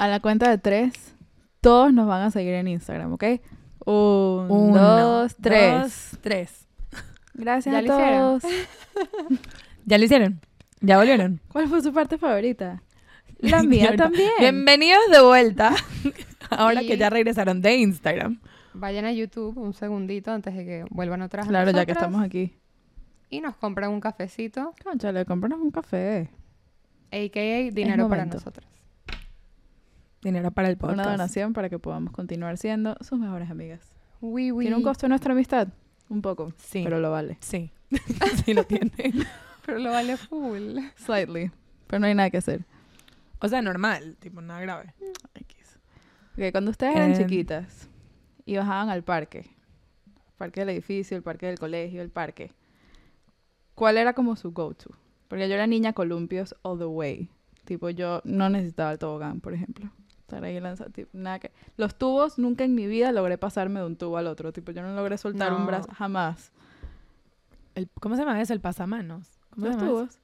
a la cuenta de tres, todos nos van a seguir en Instagram, ¿ok? Un, Uno, dos, tres. dos, tres. Gracias ¿Ya a lo hicieron? todos. ¿Ya lo hicieron? ¿Ya volvieron? ¿Cuál fue su parte favorita? La mía también. Bienvenidos de vuelta. Ahora Y- que ya regresaron de Instagram. Vayan a YouTube un segundito antes de que vuelvan otra vez. a Claro, ya que estamos aquí. Y nos compran un cafecito, Conchale, cómpranos un café. a.k.a. dinero para nosotros. Dinero para el podcast. Una donación para que podamos continuar siendo sus mejores amigas. Oui, oui. ¿Tiene un costo nuestra amistad? Un poco, Sí. pero lo vale. Sí. sí lo tiene. Pero lo vale full. Slightly. Pero no hay nada que hacer. O sea, normal. Tipo, nada grave. X. Ok, cuando ustedes eran Em. chiquitas y bajaban al parque, parque del edificio, el parque del colegio, el parque, ¿cuál era como su go-to? Porque yo era niña columpios all the way. Tipo, yo no necesitaba el tobogán, por ejemplo. Estar ahí lanzando, tipo, nada que... Los tubos, nunca en mi vida logré pasarme de un tubo al otro. Tipo, yo no logré soltar un brazo, jamás. El- ¿Cómo se llama eso? El pasamanos. ¿Cómo se Los eso? tubos.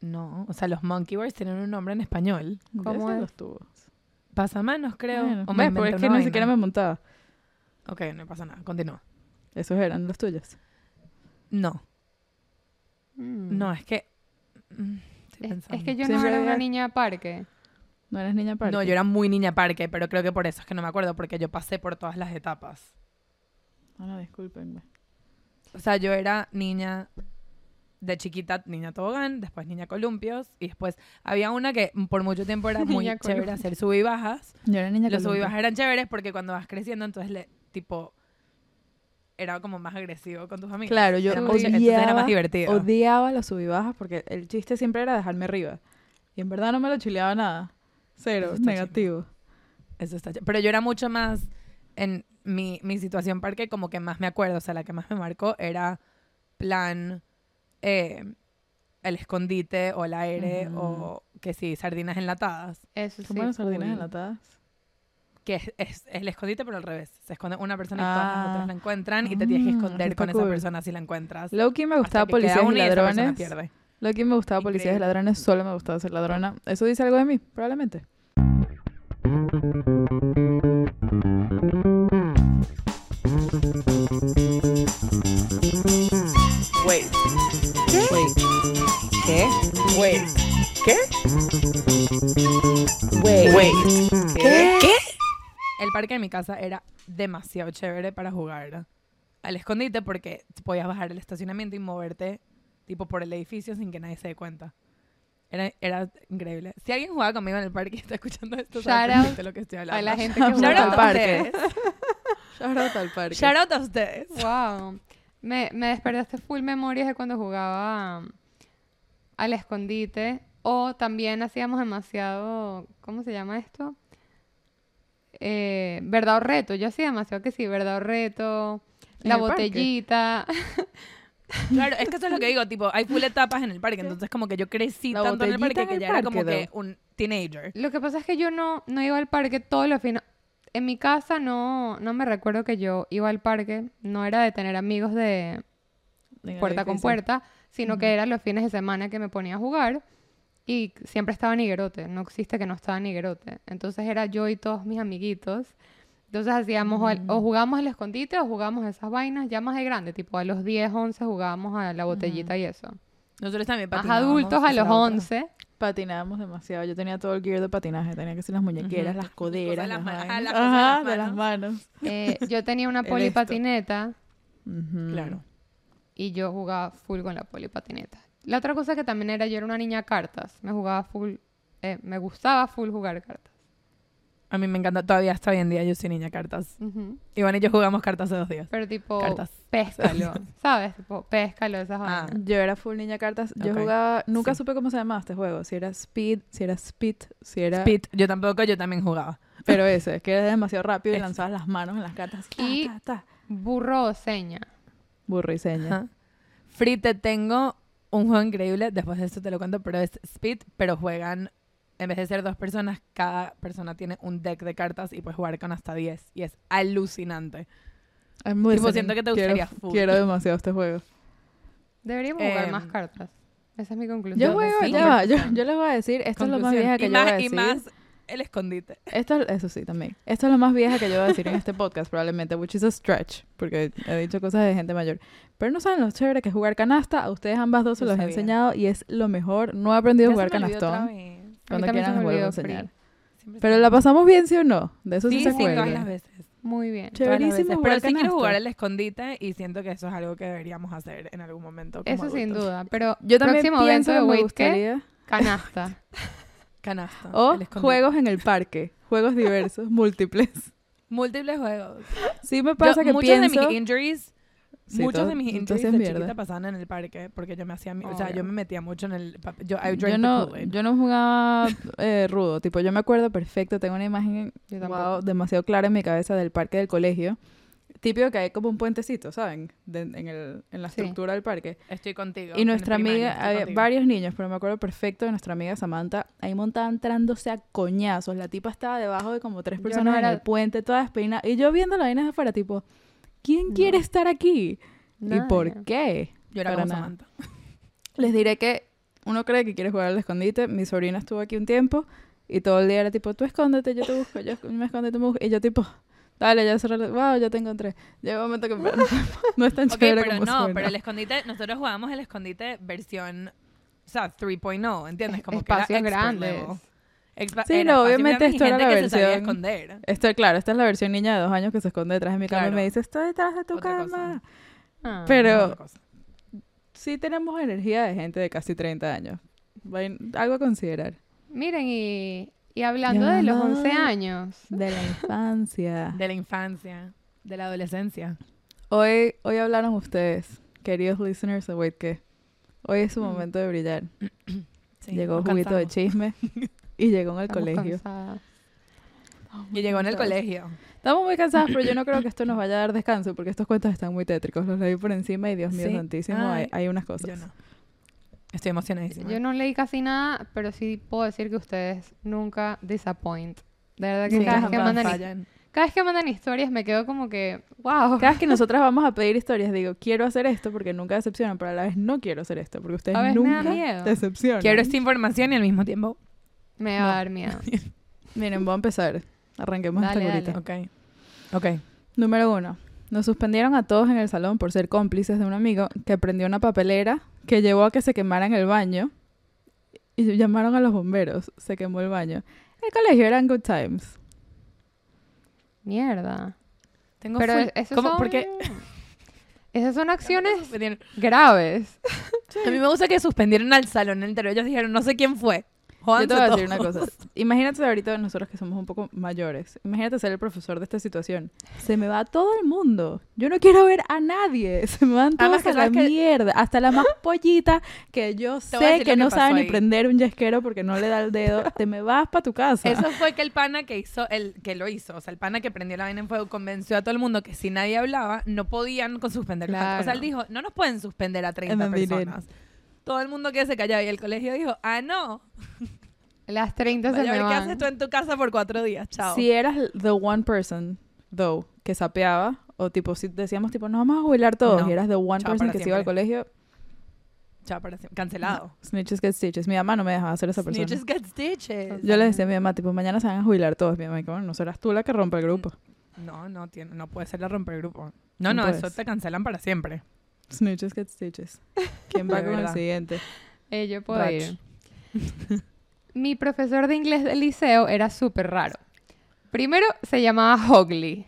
No. O sea, los monkey bars tienen un nombre en español. ¿Cómo es? los tubos. Pasamanos, creo. Bueno, O me ¿ves? Porque es que ni siquiera me montaba. Ok, no pasa nada. Continúa. Esos eran los tuyos. No. Mm. No, es que... mm, Es, que yo no era una niña parque. ¿No eres niña parque? No, yo era muy niña parque, pero creo que por eso es que no me acuerdo, porque yo pasé por todas las etapas. Ah, no, discúlpenme. O sea, yo era niña de chiquita, niña tobogán, después niña columpios, y después había una que por mucho tiempo era muy chévere hacer sub y bajas. Yo era niña Los sub y columpio. bajas eran chéveres porque cuando vas creciendo, entonces le, tipo, era como más agresivo con tus amigos. Claro, yo Era más- era odiaba, más divertido. odiaba las subibajas porque el chiste siempre era dejarme arriba. Y en verdad no me lo chileaba nada. Cero, Eso está negativo. Eso está ch- Pero yo era mucho más en mi, mi situación parque, como que más me acuerdo, o sea, la que más me marcó era plan eh, el escondite o el aire o que sí, sardinas enlatadas. Eso sí. ¿Cómo las sardinas enlatadas? Que es, es- el escondite, pero al revés. Se esconde una persona y todas las Ah. otras la encuentran y te tienes que Ah, esconder está con esa persona si la encuentras. Loki me gustaba policías y esa pierde. Loki me gustaba policías y ladrones. Solo me gustaba ser ladrona. ¿Eso dice algo de mí? Probablemente. Wait. ¿Qué? Wait. ¿Qué? Wait. ¿Qué? Wait. Wait. ¿Qué? ¿Qué? El parque de mi casa era demasiado chévere para jugar al escondite porque podías bajar el estacionamiento y moverte tipo por el edificio sin que nadie se dé cuenta. Era, era increíble. Si alguien jugaba conmigo en el parque y está escuchando esto, sabe lo que estoy hablando. A la gente que jugaba. al parque. Shout out al parque. Shout out a ustedes. Wow. Me, me despertaste full memorias de cuando jugaba um, al escondite. O también hacíamos demasiado. ¿Cómo se llama esto? Eh, verdad o reto. Yo hacía demasiado que sí, verdad o reto. ¿En La botellita. Claro, es que eso es lo que digo, tipo, hay full etapas en el parque, entonces como que yo crecí La tanto en el botellita parque en que el ya era como parque, que un teenager. Lo que pasa es que yo no, no iba al parque todos los fines. En mi casa no, no me recuerdo que yo iba al parque. No era de tener amigos de, puerta con puerta, sino que eran los fines de semana que me ponía a jugar y siempre estaba Niguerote, no existe que no estaba Niguerote. Entonces era yo y todos mis amiguitos. Entonces hacíamos o, al- o jugábamos el escondite o jugábamos esas vainas ya más de grande, tipo a los 10, 11 jugábamos a la botellita y eso. Nosotros también Más patinábamos, adultos a los era otra. 11. Patinábamos demasiado. Yo tenía todo el gear de patinaje. Tenía que ser las muñequeras, las coderas, Las las cosas de las vainas. ma- ajá, de las manos. Eh, yo tenía una polipatineta. Claro. y yo jugaba full con la polipatineta. La otra cosa que también era, yo era una niña cartas. Me jugaba full, eh, me gustaba full jugar cartas. A mí me encanta, todavía hasta hoy en día yo soy niña cartas. Ujú. Iván y yo jugamos cartas hace dos días. Pero tipo, Cartas. péscalo, ¿sabes? Tipo, péscalo, esas Ah. Yo era full niña cartas. Yo jugaba... Nunca Sí. supe cómo se llamaba este juego. Si era Speed, si era Spit, si era... Speed, yo tampoco, yo también jugaba. Pero ese, es que era demasiado rápido y lanzabas las manos en las cartas. ta, Y- ta, ta. Burro o seña. Burro y seña. Ajá. Free, te tengo un juego increíble, después de esto te lo cuento, pero es Speed, pero juegan, en vez de ser dos personas, cada persona tiene un deck de cartas y puedes jugar con hasta 10. Y es alucinante. Es muy Tipo, siento que te Quiero- gustaría full. Quiero demasiado este juego. Deberíamos jugar Em, más cartas. Esa es mi conclusión. Yo juego, sí, ya va, yo, les voy a decir, esto es lo más vieja que y yo más, voy a Y decir. más el escondite. Esto, eso sí, también. Esto es lo más vieja que yo voy a decir en este podcast, probablemente, which is a stretch, porque he dicho cosas de gente mayor. Pero no saben lo chévere que es jugar canasta. A ustedes ambas dos se los he enseñado y es lo mejor. No he aprendido a jugar canastón. Cuando quieran vuelvo a enseñar. Siempre Pero la pasamos bien, ¿sí o no? De eso sí, Sí, se sí, todas las veces. Muy bien. Chéverísimo Pero sí quiero jugar el escondite y siento que eso es algo que deberíamos hacer en algún momento. como Eso sin duda. Pero Yo también próximo pienso evento que de me gustaría... Canasta. Canasta. O juegos en el parque. Juegos diversos, múltiples. Múltiples juegos. Sí me pasa Yo- que muchos pienso... de mis injuries, Sí, muchos todo- de mis injuries de hacías chiquita mierda. pasaban en el parque porque yo me hacía, mi- o sea, yo me metía mucho en el, yo, I Yo no, yo no jugaba eh, rudo, tipo yo me acuerdo perfecto, tengo una imagen wow, demasiado clara en mi cabeza del parque del colegio. Típico que hay como un puentecito, ¿saben? De- en, el, en la Sí. estructura del parque. Estoy contigo. Y nuestra amiga, estoy había contigo. varios niños, pero me acuerdo perfecto de nuestra amiga Samantha, ahí montada entrándose a coñazos. La tipa estaba debajo de como tres personas no en era- el puente, toda despeinada. Y yo viendo la vaina de afuera, tipo, ¿quién No. quiere estar aquí? ¿Y por qué? Yo era Para como. Samantha. Les diré que uno cree que quiere jugar al escondite. Mi sobrina estuvo aquí un tiempo y todo el día era tipo, tú escóndete, yo te busco, yo me esconde, tú me buscas. Y yo tipo, dale, ya cerré, wow, ya te encontré. Llega un momento que no es tan Ok, chévere pero como no, suena. pero el escondite, nosotros jugábamos el escondite versión, o sea, 3.0, ¿entiendes? Como que era Espacios grandes. level. Expa- Sí, era no, obviamente y esto era la que se sabía versión- esconder. Esto, claro, esta es la versión niña de dos años que se esconde detrás de mi cama y Claro. me dice, estoy detrás de tu Otra cama. Ah. Pero-. Sí tenemos energía de gente de casi 30 años. Algo a considerar. Miren, y, y hablando de los 11 años. De la infancia. De la infancia, de la adolescencia. Hoy, hoy hablaron ustedes, queridos listeners de Wait ¿qué? Hoy es su momento de brillar. Sí, llegó nos juguito de cansamos. chisme y llegó en el Estamos colegio. cansadas. Y llegó en el colegio. Estamos muy cansados, pero yo no creo que esto nos vaya a dar descanso porque estos cuentos están muy tétricos. Los leí por encima y Dios mío Sí. santísimo, Ay, hay, hay unas cosas. Yo no. Estoy emocionadísima. Yo no leí casi nada, pero sí puedo decir que ustedes nunca disappoint. De verdad que Sí, cada, vez que mandan, fallan. cada vez que mandan historias me quedo como que, wow. Cada vez que nosotras vamos a pedir historias, digo, quiero hacer esto porque nunca decepcionan, pero a la vez no quiero hacer esto porque ustedes nunca miedo. decepcionan. Quiero esta información y al mismo tiempo. Me va No. a dar miedo. Miren, voy a empezar. Arranquemos Dale, esta curita. Ok. Ok. Número uno. Nos suspendieron a todos en el salón por ser cómplices de un amigo que prendió una papelera que llevó a que se quemaran el baño y llamaron a los bomberos. Se quemó el baño. El colegio eran good times. Mierda. Tengo Pero full- eso ¿Cómo? son... Porque Esas son acciones graves. a mí me gusta que suspendieron al salón entero. Ellos dijeron, no sé quién fue. Yo Jódanse te voy a decir una cosa. Imagínate ahorita nosotros que somos un poco mayores. Imagínate ser el profesor de esta situación. Se me va todo el mundo. Yo no quiero ver a nadie. Se me van todos a la que- mierda. Hasta la más pollita que yo sé que que no sabe ni ahí. prender un yesquero porque no le da el dedo. Te me vas para tu casa. Eso fue que el pana que hizo, el que lo hizo, o sea, el pana que prendió la vaina en fuego convenció a todo el mundo que si nadie hablaba, no podían suspender actos. O sea, él Claro. dijo, no nos pueden suspender a 30 And then they did. personas. Todo el mundo que se callaba y el colegio dijo, ah, no, Las 30 se me qué van. haces tú en tu casa por cuatro días, chao. Si eras the one person, though, que sapeaba, o tipo, si decíamos, tipo, nos vamos a jubilar todos, No. y eras the one Chao person para que se iba al siempre. colegio, Chao para siempre. Cancelado. snitches get stitches. Mi mamá no me dejaba hacer esa persona. Snitches get stitches. Yo le decía a mi mamá, tipo, mañana se van a jubilar todos. Mi mamá, como, bueno, no serás tú la que rompe el grupo. No, no, tiene, no puede ser la romper grupo. No, No no, eso te cancelan para siempre. Snitches get stitches. ¿Quién va con el siguiente? Eh, yo puedo ir. Mi profesor de inglés del liceo era súper raro. Primero se llamaba Hogley.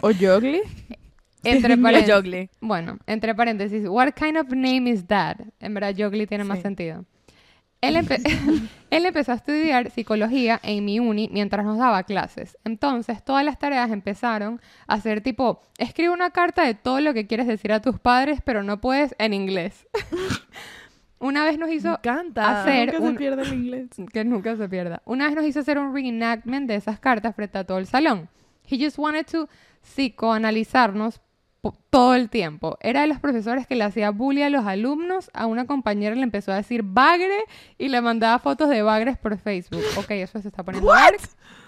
¿O Jogli? Entre paréntesis. Bueno, entre paréntesis, what kind of name is that? En verdad, Jogli tiene más Sí. sentido. Él, empe- él empezó a estudiar psicología en mi uni mientras nos daba clases. Entonces, todas las tareas empezaron a ser tipo, escribe una carta de todo lo que quieres decir a tus padres, pero no puedes en inglés. una vez nos hizo encanta. hacer Nunca se un- pierde el inglés. que nunca se pierda. Una vez nos hizo hacer un reenactment de esas cartas frente a todo el salón. He just wanted to psicoanalizarnos todo el tiempo. Era de los profesores que le hacía bully a los alumnos. A una compañera le empezó a decir bagre y le mandaba fotos de bagres por Facebook. Ok, eso se está poniendo dark.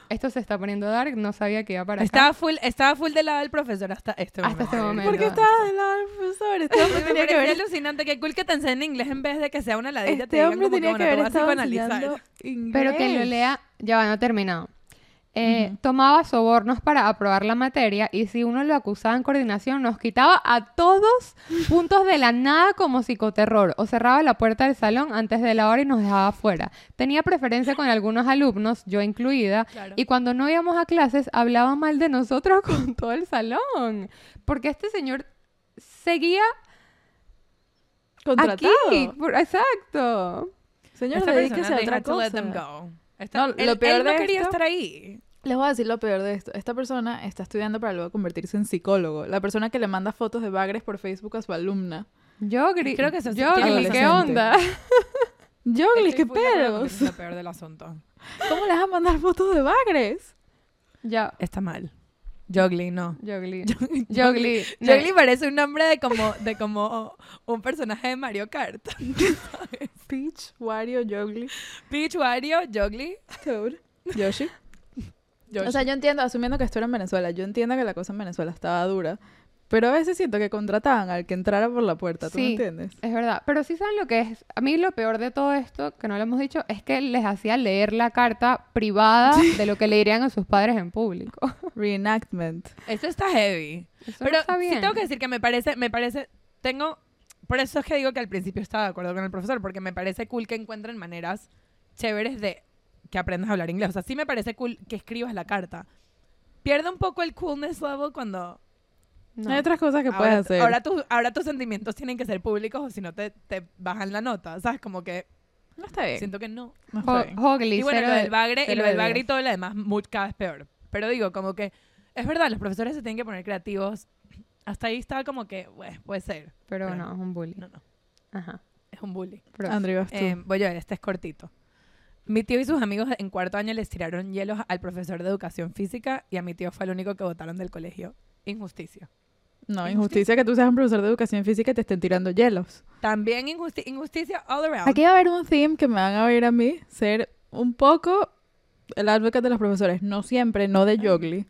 Esto se está poniendo dark, no sabía que iba para acá. Estaba full, estaba full del lado del profesor hasta este Hasta este momento. ¿Por qué estabas del lado del profesor? Este hombre Me tenía que ver, alucinante. Qué cool que te enseñen inglés en vez de que sea una ladilla. te este hombre que, tenía bueno, que voy a estado. Pero que lo lea, ya va, no he terminado. Eh, Tomaba sobornos para aprobar la materia y si uno lo acusaba en coordinación nos quitaba a todos puntos de la nada como psicoterror o cerraba la puerta del salón antes de la hora y nos dejaba fuera. Tenía preferencia con algunos alumnos, yo incluida, Claro. y cuando no íbamos a clases hablaba mal de nosotros con todo el salón. Porque este señor seguía Contratado. aquí. por- exacto. Señor, dedíquese a otra cosa. go. No, él- lo peor él no de quería esto- estar ahí. Les voy a decir lo peor de esto. Esta persona está estudiando para luego convertirse en psicólogo. La persona que le manda fotos de bagres por Facebook a su alumna. Yo Creo que eso sí yo ¿qué onda? Yogli, Estoy qué pedos. lo peor del asunto. ¿Cómo le vas a mandar fotos de bagres? Ya, Está mal. Jogli, no. Jogli. Jogli. Jogli. Jogli parece un nombre de como, de como un personaje de Mario Kart. Peach, Wario, Yogli, Peach, Wario, Jogli. Toad, Yoshi. Yoshi. O sea, yo entiendo, asumiendo que esto era en Venezuela, yo entiendo que la cosa en Venezuela estaba dura, pero a veces siento que contrataban al que entrara por la puerta, ¿tú me Sí. entiendes? Es verdad, pero sí saben lo que es. A mí lo peor de todo esto, que no lo hemos dicho, es que les hacía leer la carta privada de lo que le dirían a sus padres en público. Reenactment. Eso está heavy. Eso Pero no está sí bien. tengo que decir que me parece, me parece, tengo, por eso es que digo que al principio estaba de acuerdo con el profesor, porque me parece cool que encuentren maneras chéveres de que aprendas a hablar inglés. O sea, sí me parece cool que escribas la carta. Pierde un poco el coolness level cuando No. Hay otras cosas que puedes ahora, hacer. ahora, tus- ahora tus sentimientos tienen que ser públicos o si no te, te bajan la nota. ¿Sabes? Como que no está bien. siento que no. No está bien. Y bueno, lo de- del bagre, y lo de del bagre y diez. todo lo demás, muy, cada vez peor. Pero digo, como que es verdad, los profesores se tienen que poner creativos. Hasta ahí estaba como que, bueno, puede ser. Pero Pero- no, es un bully. No, no, Ajá. es un bully. Andrew. Eh, voy a ver, este es cortito. Mi tío y sus amigos en cuarto año les tiraron hielos al profesor de educación física y a mi tío fue el único que votaron del colegio. Injusticia. no, injusticia que tú seas un profesor de educación física y te estén tirando hielos. También injusti- injusticia all around. Aquí va a haber un theme que me van a oír a mí ser un poco el advocate de los profesores. No siempre, no de Yogli.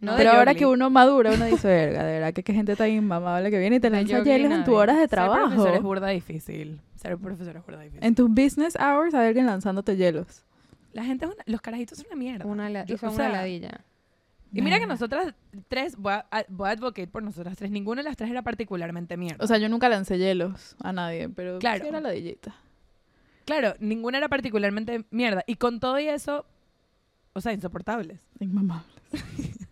No pero ahora que uno madura, uno dice, verga, de verdad que qué gente tan inmamable que viene y te De lanza hielos en tu horas de Ser trabajo. profesor es burda difícil. Ser profesor es burda difícil. En tus business hours hay alguien lanzándote hielos. La gente, es una- los carajitos son una mierda. Una la- Yo- y son o una ladilla. Y mira que nosotras tres, voy a, voy a advocate por nosotras tres, ninguna de las tres era particularmente mierda. O sea, yo nunca lancé hielos a nadie, pero Claro. sí era ladillita. claro, ninguna era particularmente mierda. Y con todo y eso, o sea, insoportables. Inmamable.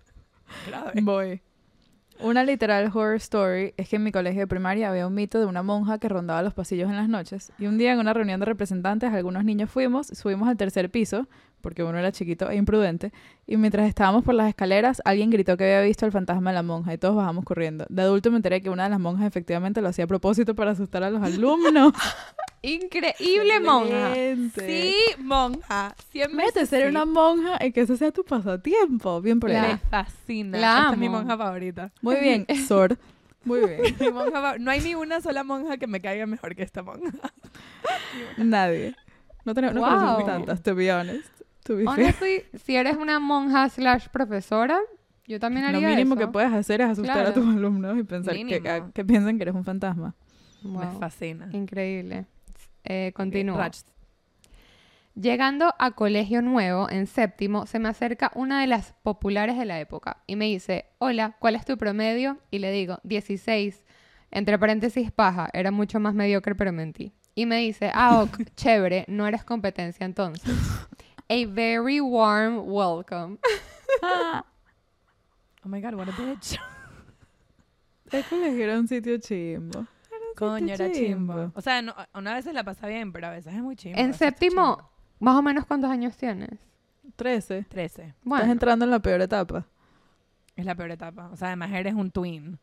Voy. Una literal horror story es que en mi colegio de primaria había un mito de una monja que rondaba los pasillos en las noches. Y un día en una reunión de representantes, algunos niños fuimos, subimos al tercer piso, porque uno era chiquito e imprudente, y mientras estábamos por las escaleras, alguien gritó que había visto al fantasma de la monja y todos bajamos corriendo. De adulto me enteré que una de las monjas efectivamente lo hacía a propósito para asustar a los alumnos. Increíble monja. Sí, monja. Siempre Mete ser una monja y que ese sea tu pasatiempo. Bien por ahí. Me fascina. La Esta es mi monja favorita. Muy bien, Sor. Muy bien. Mi monja fa- no hay ni una sola monja que me caiga mejor que esta monja. Nadie. No, tenemos, no Wow. conocemos tantas, to be honest. To be fair. Honestly, si eres una monja slash profesora, yo también Lo haría mínimo eso. que puedes hacer es asustar a tus alumnos y pensar que, Mínimo. que, que piensen que eres un fantasma. Wow. Me fascina. Increíble. Eh, continúo. Rach, Llegando a colegio nuevo, en séptimo, se me acerca una de las populares de la época y me dice, hola, ¿cuál es tu promedio? Y le digo, 16. Entre paréntesis, paja, era mucho más mediocre, pero mentí. Y me dice, ah, ok, chévere, no eres competencia entonces. A very warm welcome. Oh my god, what a bitch. El colegio era un sitio chimbo. Coño, era chimbo. chimbo. O sea, no, una vez se la pasa bien, pero a veces es muy chimbo. En séptimo, chimbo. más o menos, ¿cuántos años tienes? 13. 13. Estás Bueno, entrando en la peor etapa. Es la peor etapa. O sea, además eres un twin.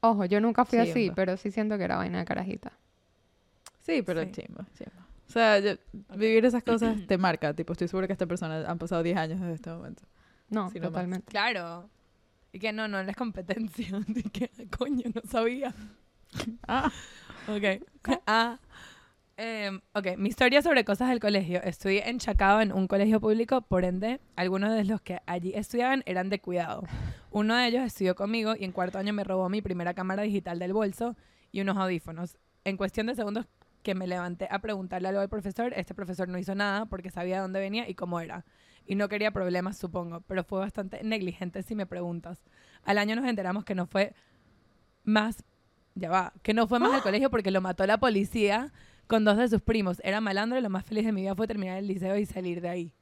ojo, yo nunca fui así, Chimba. pero sí siento que era vaina de carajita. Sí, pero Sí. chimbo, chimbo. O sea, yo- vivir esas cosas te marca. Tipo, estoy segura que esta persona han pasado 10 años desde este momento. No, Sí, no más. totalmente. Claro. Y que no, no es competencia. Y que, coño, no sabía. Ah, Ok. Ah. Eh, ok, mi historia sobre cosas del colegio. Estudié en Chacao en un colegio público, por ende, algunos de los que allí estudiaban eran de cuidado. Uno de ellos estudió conmigo y en cuarto año me robó mi primera cámara digital del bolso y unos audífonos. En cuestión de segundos que me levanté a preguntarle algo al profesor, este profesor no hizo nada porque sabía dónde venía y cómo era. Y no quería problemas, supongo, pero fue bastante negligente si me preguntas. Al año nos enteramos que no fue más, ya va, que no fue más al colegio porque lo mató la policía con dos de sus primos. Era malandro y lo más feliz de mi vida fue terminar el liceo y salir de ahí.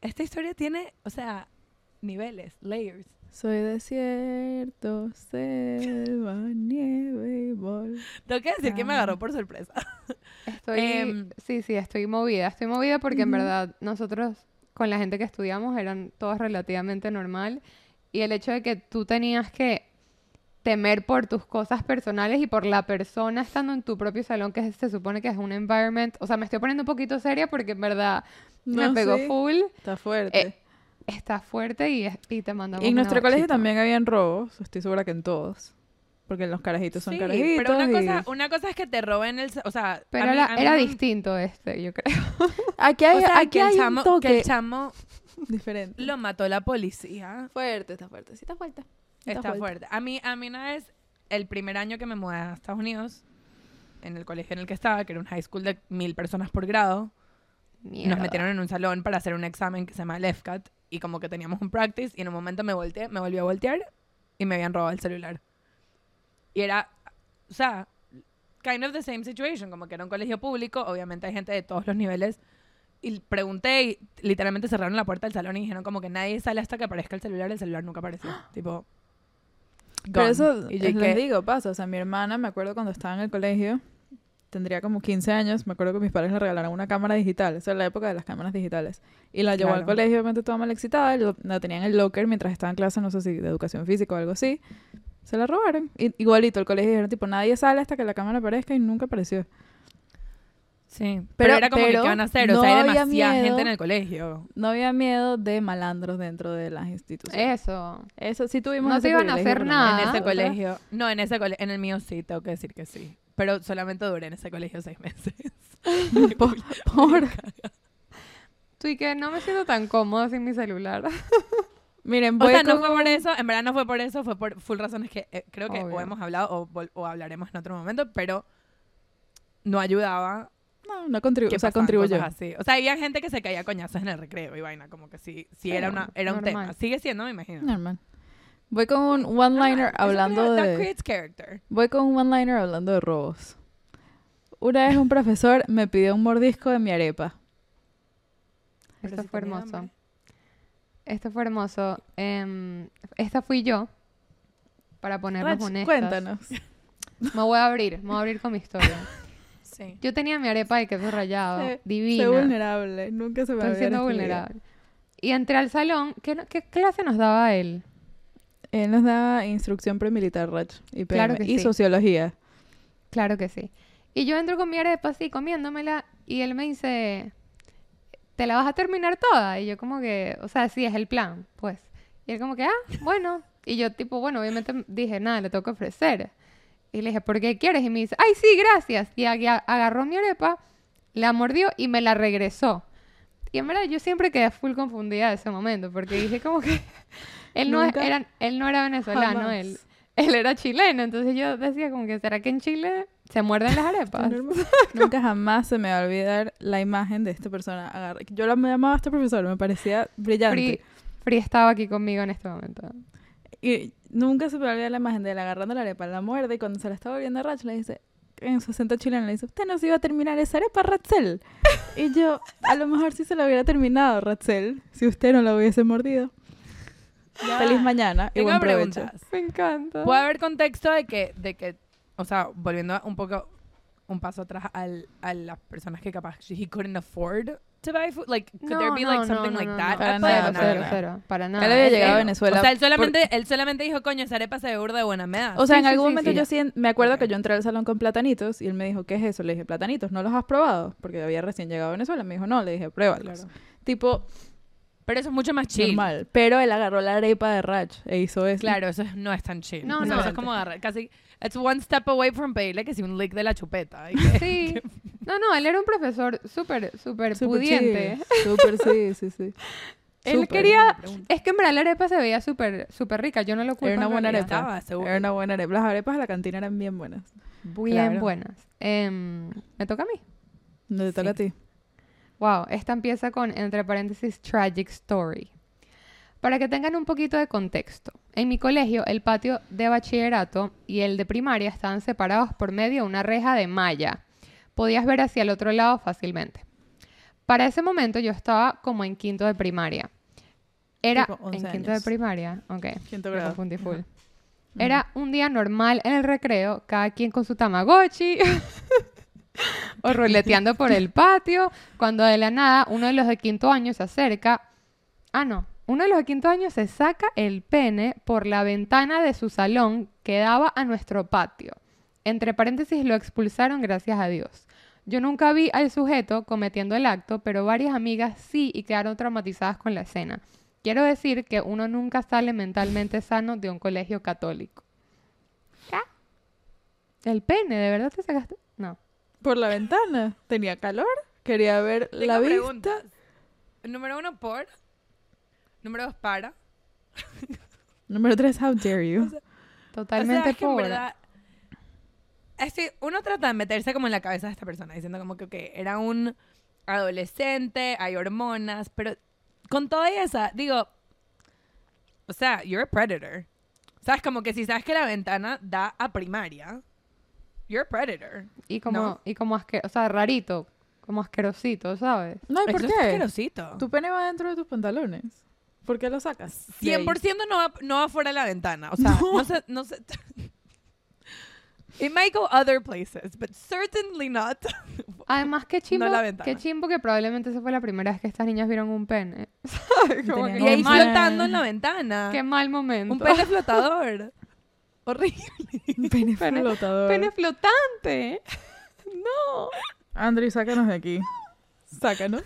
Esta historia tiene, o sea, niveles, layers. Soy desierto, selva, nieve y vol. Tengo que decir que me Ah. agarró por sorpresa. Estoy, Em, sí, sí, estoy movida. Estoy movida porque en verdad nosotros con la gente que estudiamos eran todos relativamente normal y el hecho de que tú tenías que temer por tus cosas personales y por la persona estando en tu propio salón que se supone que es un environment, o sea, me estoy poniendo un poquito seria porque en verdad me No, pegó sí. full, Está fuerte. Eh, está fuerte y, y te mandamos y en nuestro colegio abrazito. también habían robos, estoy segura que en todos. Porque los carajitos son Sí, carajitos. pero una y- cosa, una cosa es que te roben el... O sea, Pero a mí- era, a mí era no- distinto este, yo creo. Aquí hay, O sea, aquí que el hay chamo, un toque que el chamo diferente. lo mató la policía. Fuerte, está fuerte. Sí, está fuerte. Está fuerte. A mí, a mí una vez, el primer año que me mudé a Estados Unidos, en el colegio en el que estaba, que era un high school de mil personas por grado, nos Mierda. metieron en un salón para hacer un examen que se llama el FCAT y como que teníamos un practice y en un momento me volteé, me volví a voltear y me habían robado el celular. Y era, o sea, kind of the same situation, como que era un colegio público, obviamente hay gente de todos los niveles. Y pregunté y literalmente cerraron la puerta del salón y dijeron como que nadie sale hasta que aparezca el celular, el celular nunca apareció. tipo, Pero gone. eso, Y yo les digo, pasa. O sea, mi hermana, me acuerdo cuando estaba en el colegio, tendría como 15 años, me acuerdo que mis padres le regalaron una cámara digital. Esa es la época de las cámaras digitales. Y la llevó al colegio, obviamente toda mal excitada, y lo- la tenía en el locker mientras estaba en clase, no sé si de educación física o algo así. Se la robaron. I- igualito, el colegio dijeron, tipo, nadie sale hasta que la cámara aparezca y nunca apareció. Sí, pero, Pero- era como que pero ¿qué van a hacer? O sea, hay demasiada miedo. gente en el colegio. No había miedo de malandros dentro de las instituciones. Eso. Eso sí tuvimos No te iban a hacer nada. en ese colegio. No, en ese colegio. En el mío sí, tengo que decir que sí. Pero solamente duré en ese colegio seis meses. Por- por- Tú y que no me siento tan cómoda sin mi celular. Miren, O voy sea, no fue por eso, en verdad no fue por eso, fue por full razones que eh, creo que Obvio. o hemos hablado o, o hablaremos en otro momento, pero no ayudaba No, no contribu- que o sea, contribuyó. así. O sea, había gente que se caía coñazos en el recreo y vaina, como que sí, sí era, una, era un tema. Sigue siendo, me imagino. Normal. Voy con un one-liner hablando de... character. Voy con un one-liner hablando de robos. Una vez un profesor me pidió un mordisco de mi arepa. Pero Esto si fue hermoso. hambre. Esto fue hermoso. Em, esta fui yo. Para ponernos Rach, honestas. cuéntanos. Me voy a abrir, me voy a abrir con mi historia. Sí. Yo tenía mi arepa de queso rallado, Sé- divina. Vulnerable. Nunca se me Estoy había siendo vulnerable. Y entré al salón. ¿Qué, clase nos daba él? Él nos da instrucción premilitar, Rach. Y, Claro PM, que y sí. sociología. Claro que sí. Y yo entro con mi arepa así, comiéndomela, y él me dice, ¿te la vas a terminar toda? Y yo como que, o sea, sí, es el plan, pues. Y él como que, ah, bueno. Y yo tipo, bueno, obviamente dije, nada, le tengo que ofrecer. Y le dije, ¿por qué quieres? Y me dice, ay, sí, gracias. Y ag- agarró mi arepa, la mordió y me la regresó. Y en verdad yo siempre quedé full confundida de ese momento, porque dije como que él no, Nunca, era, él no era venezolano, jamás. él, él era chileno. Entonces yo decía como que, ¿será que en Chile se muerden las arepas? Nunca jamás se me va a olvidar la imagen de esta persona. Yo la me llamaba a este profesor, me parecía brillante. Free, Free estaba aquí conmigo en este momento. Y nunca se me va a olvidar la imagen de él agarrando la arepa, la muerde y cuando se la está volviendo a Rach le dice, en su acento chileno le dice, usted no se iba a terminar esa arepa, Ratzel. y yo, a lo mejor sí se la hubiera terminado, Ratzel, si usted no la hubiese mordido. Ya. Feliz mañana y Tengo buen provecho. preguntas. Me encanta. Puede haber contexto de que, de que, o sea, volviendo un poco un paso atrás al, a las personas que capaz he couldn't afford to buy food. Like, could there be like something like that? Para nada? Cero, para cero, nada. cero. Para nada. Él había llegado a Venezuela. O sea, él por- solamente, él solamente dijo, coño, esa arepa se ve burda de buena me da. O sea, Sí, en sí, algún sí, momento sí. yo sí, me acuerdo que yo entré al salón con platanitos y él me dijo, ¿qué es eso? Le dije, platanitos, ¿no los has probado? Porque había recién llegado a Venezuela. Me dijo, no, le dije, pruébalos. Claro. Tipo, Pero eso es mucho más chill. normal. Pero él agarró la arepa de Rach e hizo eso. Claro, eso es- no es tan chill. No, no. Eso es como agarrar, casi... It's one step away from pedirle que si un lick de la chupeta. y que- Sí. No, no, él era un profesor súper, súper pudiente. Súper, sí, sí, sí. Él quería... Es que en verdad la arepa se veía súper, súper rica. Yo no lo culpo. Era una en buena arepa. Estaba, seguro. Era una buena arepa. Las arepas de la cantina eran bien buenas. Bien Claro. buenas. Em, ¿Me toca a mí? No te toca a ti. Wow, esta empieza con, entre paréntesis, tragic story. Para que tengan un poquito de contexto, en mi colegio el patio de bachillerato y el de primaria estaban separados por medio de una reja de malla. Podías ver hacia el otro lado fácilmente. Para ese momento yo estaba como en quinto de primaria. Era Tipo 11 en quinto años. de primaria, ok. Quinto grado. confundí full. Era un día normal en el recreo, cada quien con su tamagotchi o ruleteando por el patio, cuando de la nada uno de los de quinto año se acerca. Ah, no. Uno de los de quinto año se saca el pene por la ventana de su salón que daba a nuestro patio. Entre paréntesis lo expulsaron gracias a Dios. Yo nunca vi al sujeto cometiendo el acto, pero varias amigas sí y quedaron traumatizadas con la escena. Quiero decir que uno nunca sale mentalmente sano de un colegio católico. ¿El pene? ¿De verdad te sacaste? No. Por la ventana. Tenía calor. Quería ver Tengo la vista. preguntas. Número uno, por. Número dos, para. Número tres, how dare you. Totalmente o sea, es que en verdad, es que uno trata de meterse como en la cabeza de esta persona, diciendo como que ok, era un adolescente, hay hormonas, pero con toda esa, digo, o sea, you're a predator. ¿Sabes? Como que si sabes que la ventana da a primaria, you're a predator. Y como, ¿no? y como asque- o sea, rarito, como asquerosito, ¿sabes? No, ¿y por Eso es qué? asquerosito. Tu pene va dentro de tus pantalones. ¿Por qué lo sacas? De ahí. 100% no va, no va fuera de la ventana. O sea, no, sé, no sé. It might go other places, but certainly not. Además, qué chimbo, la ventana. qué chimbo que probablemente esa fue la primera vez que estas niñas vieron un pene. ¿Sabes? Como que Y ahí flotando en la ventana. qué mal momento. Un pene flotador. Horrible. Pene Pene- flotador. Pene flotante. no. Andrew, sácanos de aquí. Sácanos.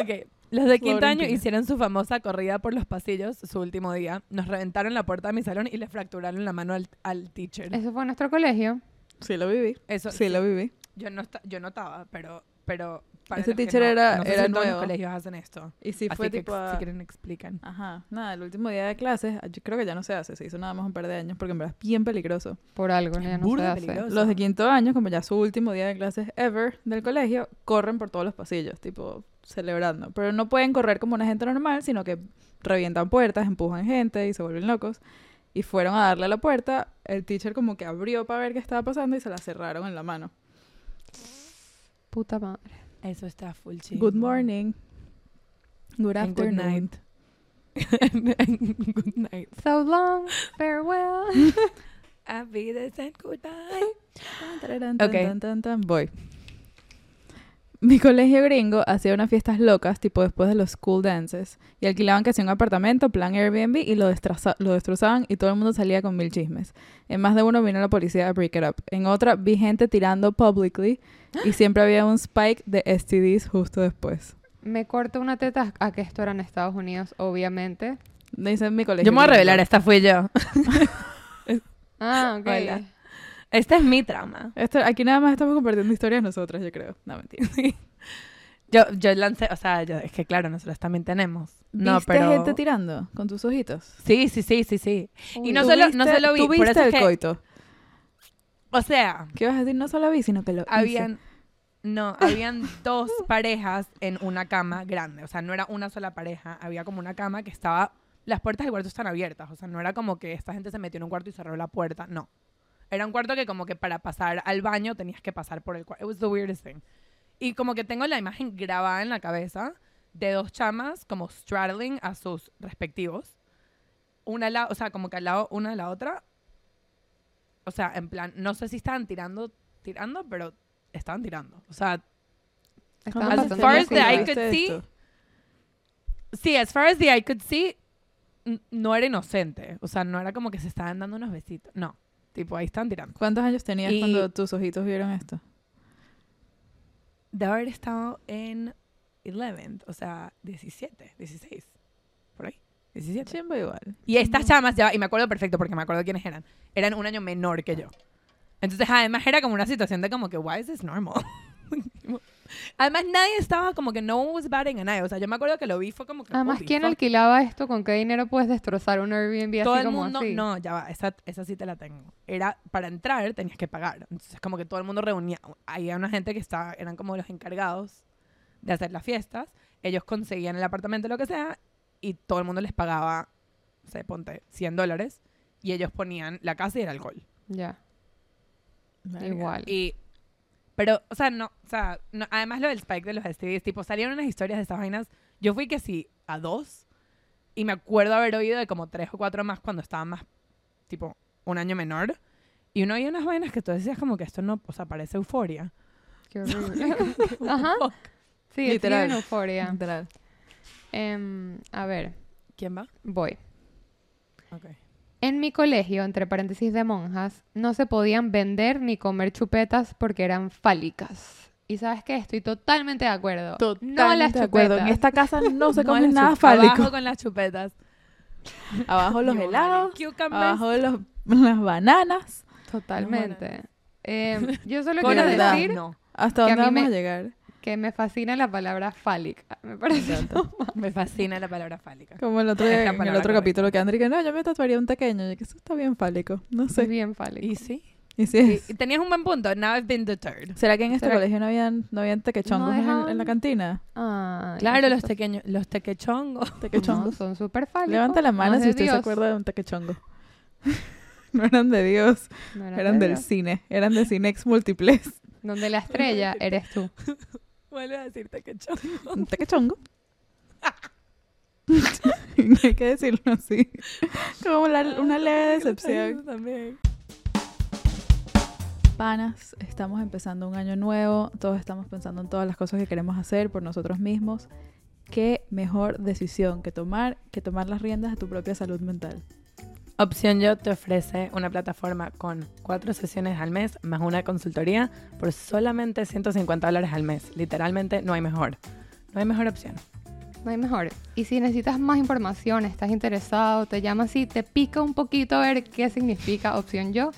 Ok. Los de quinto año hicieron su famosa corrida por los pasillos su último día. Nos reventaron la puerta de mi salón y le fracturaron la mano al, al teacher. Eso fue en nuestro colegio. Sí, lo viví. Eso Sí, lo viví. Yo no, yo no estaba, pero, pero para Ese teacher no- era- no sé si era en todos los nuevo. colegios hacen esto. Y sí, Así fue que tipo... si quieren explican. Ajá. Nada, el último día de clases, yo creo que ya no se hace. Se hizo nada más un par de años porque en verdad es bien peligroso. Por algo, ya no Burda se hace. Los de quinto año, como ya su último día de clases ever del colegio, corren por todos los pasillos, tipo celebrando. Pero no pueden correr como una gente normal, sino que revientan puertas, empujan gente y se vuelven locos. Y fueron a darle a la puerta, el teacher como que abrió para ver qué estaba pasando y se la cerraron en la mano. Puta madre. Eso está full. Good morning. Good afternoon. good night. So long, farewell. Auf Wiedersehen, goodbye. Voy. Mi colegio gringo hacía unas fiestas locas, tipo después de los school dances, y alquilaban que sea un apartamento, plan Airbnb, y lo, destroza- lo destrozaban y todo el mundo salía con mil chismes. En más de uno vino la policía a break it up. En otra vi gente tirando publicly y siempre había un spike de STDs justo después. Me corto una teta a que esto era en Estados Unidos, obviamente. Dice en mi colegio. Yo me voy a revelar, esta fui yo. Ah, ok. Hola. Este es mi trauma. Esto- aquí nada más estamos compartiendo historias nosotras, yo creo. No, mentira. Yo, yo lancé, o sea, yo- es que claro, nosotros también tenemos. No, ¿Viste pero... gente tirando con tus ojitos? Sí, sí, sí, sí, sí. Uy. Y no ¿Tú solo, viste- no solo vi, ¿Tú por viste eso es el que- coito? o sea, ¿Qué vas a decir? No solo vi, sino que lo hice. habían, no, habían dos parejas en una cama grande. O sea, no era una sola pareja, había como una cama que estaba, las puertas del cuarto están abiertas. O sea, no era como que esta gente se metió en un cuarto y cerró la puerta, no. Era un cuarto que como que para pasar al baño tenías que pasar por el cuarto. It was the weirdest thing. Y como que tengo la imagen grabada en la cabeza de dos chamas como straddling a sus respectivos. Una al lado, o sea, como que al lado una de la otra. O sea, en plan, no sé si estaban tirando, tirando, pero estaban tirando. O sea, Estaban As far la as the eye ¿Viste could see, esto? sí, as far as the eye could see, no era inocente. O sea, no era como que se estaban dando unos besitos. No. Tipo, ahí están tirando. ¿Cuántos años tenías Y- cuando tus ojitos vieron esto? De haber estado en 11th, o sea, 17, 16, por ahí, 17. Chimba igual. Y estas chamas, ya, y me acuerdo perfecto porque me acuerdo quiénes eran, eran un año menor que yo. Entonces, además era como una situación de como que, why is this normal? además, nadie estaba como que no was batting an eye. O sea, yo me acuerdo que lo vi, fue como que. Además, ¿quién fuck. alquilaba esto? ¿Con qué dinero puedes destrozar un Airbnb Todo así el como mundo, así? no, ya va, esa, esa sí te la tengo. Era para entrar tenías que pagar. Entonces, como que todo el mundo reunía. Había una gente que estaba, eran como los encargados de hacer las fiestas. Ellos conseguían el apartamento, lo que sea, y todo el mundo les pagaba, o sea, ponte 100 dólares, y ellos ponían la casa y el alcohol. Ya, Verga. igual. Y, pero, o sea, no, o sea, no- además lo del spike de los STDs, tipo, salieron unas historias de estas vainas. Yo fui que sí, a dos, y me acuerdo haber oído de como tres o cuatro más cuando estaba más, tipo, un año menor. Y uno oía unas vainas que tú decías como que esto no, o sea, parece euforia. Qué horrible. Ajá. Sí, Literal. Euforia. Literal. Em, a ver, ¿Quién va? voy. Ok. En mi colegio, entre paréntesis de monjas, no se podían vender ni comer chupetas porque eran fálicas. Y sabes qué, estoy totalmente de acuerdo. Totalmente no las de acuerdo. En chupetas. esta casa no se come nada fálico. Abajo con las chupetas. Abajo los helados, abajo los, las bananas. Totalmente. Em, yo solo quiero decir no. ¿Hasta Que a dónde mí vamos me- a llegar? Que me fascina la palabra fálica. Me parece. Me fascina la palabra fálica. Como el otro, en el otro capítulo que Andri que no, yo me tatuaría un pequeño. Y que eso está bien fálico. No sé. bien fálico. Y sí. Y sí Y, es. y tenías un buen punto. Now I've been deterred. ¿Será que en este ¿Será- colegio no habían, no habían tequechongos No en, la cantina? Ay, Claro, los, tequeños, los tequechongos. No, Tequechongos. son súper fálicos. Levanta la mano si usted se acuerda de un tequechongo. no eran de Dios, No eran eran de del Dios. cine. Eran de Cinex Multiplex. Donde la estrella eres tú. Vuelve a decir tequechongo. Tequechongo. Hay que decirlo así. Como la- una leve decepción. También. Panas, estamos empezando un año nuevo, todos estamos pensando en todas las cosas que queremos hacer por nosotros mismos. ¿Qué mejor decisión que tomar que tomar las riendas de tu propia salud mental? Opción Yo te ofrece una plataforma con cuatro sesiones al mes más una consultoría por solamente 150 dólares al mes. Literalmente no hay mejor. No hay mejor opción. No hay mejor. Y si necesitas más información, estás interesado, te llamas y te pica un poquito a ver qué significa opción yo,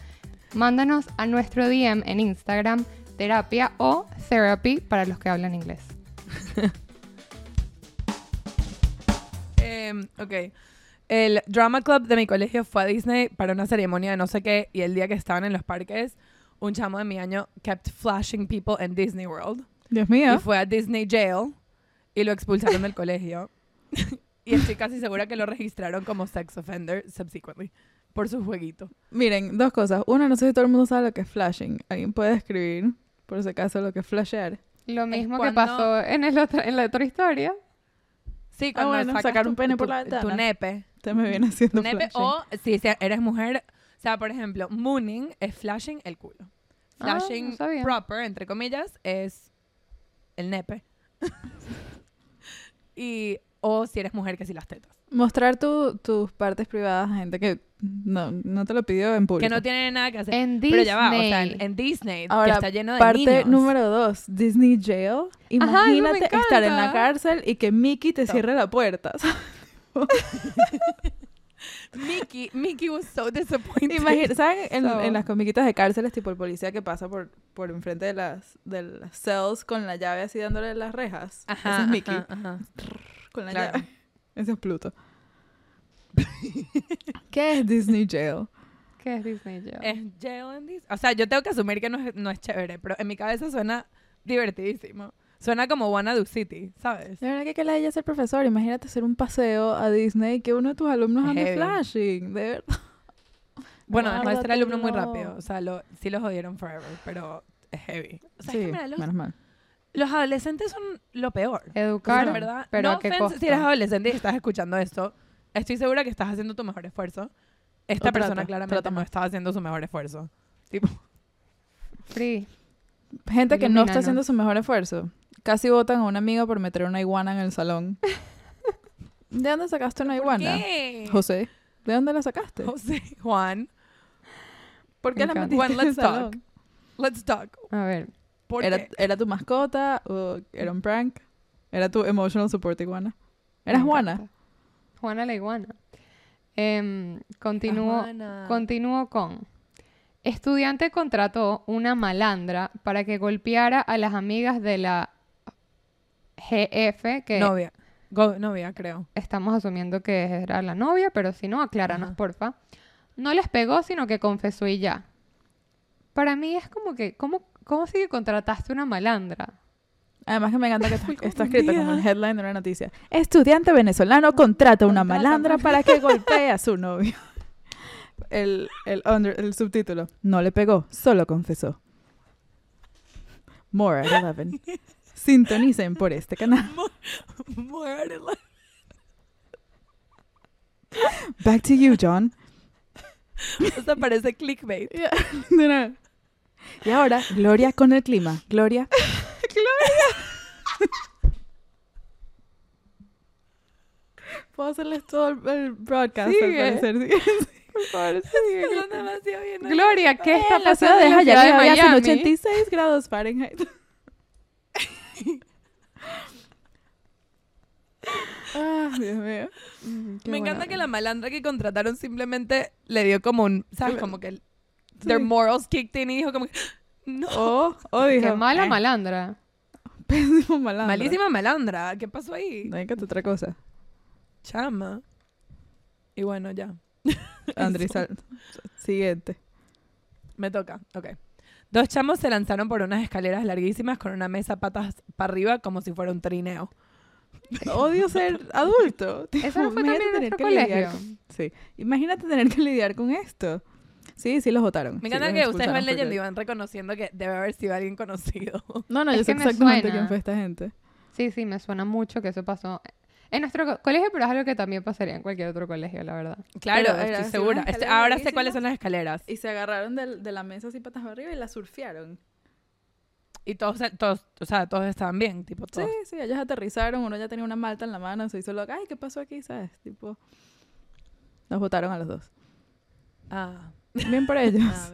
mándanos a nuestro DM en Instagram, terapia o therapy para los que hablan inglés. Eh, ok. El drama club de mi colegio fue a Disney para una ceremonia de no sé qué y el día que estaban en los parques, un chamo de mi año kept flashing people en Disney World. Dios mío. Y fue a Disney Jail y lo expulsaron del colegio. y estoy casi segura que lo registraron como sex offender subsequently por su jueguito. Miren, dos cosas. Una, no sé si todo el mundo sabe lo que es flashing. ¿Alguien puede escribir, por si acaso, lo que es flashear? Lo mismo cuando- que pasó en, el otro, en la otra historia. Sí, Ah, cuando bueno, sacas sacar tu- un pene tu- por la Tu ventana. nepe. Usted me viene haciendo nepe flashing. o si eres mujer, o sea, por ejemplo, mooning es flashing el culo. Ah, no Flashing proper, entre comillas, es el nepe. y o si eres mujer que si las tetas. Mostrar tu- tus partes privadas a gente que no, no te lo pidió en público. Que no tiene nada que hacer. En Pero ya va, o sea, Disney. en, en Disney, Ahora, que está lleno de Parte niños. número dos, Disney Jail. Ajá, Imagínate estar en la cárcel y que Mickey te Top. cierre la puerta. Mickey, Mickey was so disappointed. Imagina, ¿saben? En, So- en las comiquitas de cárceles, tipo el policía que pasa por, por enfrente de las, de las cells con la llave así dándole las rejas. Ajá, Ese es Mickey. ajá, ajá. Con la Claro. llave. Ese es Pluto. ¿Qué es Disney Jail? ¿Qué es Disney Jail? Es jail en Disney. O sea, yo tengo que asumir que no es, no es chévere, pero en mi cabeza suena divertidísimo. Suena como Wanna Do City, ¿sabes? De verdad que que la ella ser profesor. Imagínate hacer un paseo a Disney que uno de tus alumnos Es ande heavy. flashing. De verdad. Bueno, dejó de ser alumno muy rápido. O sea, lo, sí lo jodieron forever, pero es heavy. O sea, es sí, que mira, los, menos mal. los adolescentes son lo peor. O sea, Educar, verdad, pero no ¿a qué costo? si eres adolescente y estás escuchando esto, estoy segura que estás haciendo tu mejor esfuerzo. Esta O persona trata, claramente trata no está haciendo su mejor esfuerzo. Tipo, Free. Gente que no está haciendo su mejor esfuerzo. Casi votan a una amiga por meter una iguana en el salón. ¿De dónde sacaste una ¿por iguana? qué? José, ¿de dónde la sacaste? José, Juan, ¿Por qué Me la encanta. metiste Juan, en el let's talk. salón? let's talk. A ver, ¿Por ¿Era, qué? ¿Era tu mascota o era un prank? Era tu emotional support iguana. ¿Eras Me Juana? encanta. Juana la iguana. Em, continúo, Juana. continúo con. Estudiante contrató una malandra para que golpeara a las amigas de la GF, que Novia. Go- novia, creo. estamos asumiendo que era la novia, pero si no, acláranos, Ajá. porfa. No les pegó, sino que confesó y ya. Para mí es como que, ¿cómo, cómo sigue contrataste una malandra? Además que me encanta que está, está escrito como el headline de una noticia. Estudiante venezolano contrata a una malandra mal- para que golpee a su novio. El, el, under- el subtítulo. No le pegó, solo confesó. More at 11. Sintonicen por este canal. Back to you, John. O sea, parece clickbait. Nada. Y ahora, Gloria con el clima. Gloria. Puedo hacerles todo el, el broadcast Sigue. al parecer. sí. Son demasiado bien. Gloria, ¿qué está pasando ciudad de en la ciudad de Miami? 86 grados Fahrenheit. Ah, Dios mío. Mm, qué Me encanta que la malandra que contrataron simplemente le dio como un, ¿sabes? Como que el- their morals kicked in y dijo como que, no. O, o dijo, Qué mala "Eh, malandra. Pésimo malandro. Malísima malandra. ¿Qué pasó ahí? No hay que otra cosa. Chama. Y bueno, ya. Andrés, sal- siguiente. Me toca. Ok. Dos chamos se lanzaron por unas escaleras larguísimas con una mesa patas para arriba como si fuera un trineo. Odio ser adulto. Tipo, Eso no fue imagínate también en tener nuestro que lidiar colegio. con- Sí. Imagínate tener que lidiar con esto. Sí, sí los votaron. Me encanta que ustedes van leyendo y van reconociendo que debe haber sido alguien conocido. No, no, Es yo sé exactamente quién fue esta gente. Sí, sí, me suena mucho que eso pasó en nuestro co- colegio, pero es algo que también pasaría en cualquier otro colegio, la verdad. Claro, Pero era estoy segura. Este- ahora sé cuáles son las escaleras. Y se agarraron del- de, la mesa así patas arriba y la surfearon. Y todos, todos, o sea, todos estaban bien, tipo todos. Sí, sí, ellos aterrizaron, uno ya tenía una malta en la mano, se hizo loca, ay, ¿qué pasó aquí? ¿Sabes? Tipo, los votaron a los dos. Ah, Bien por ellos. ah.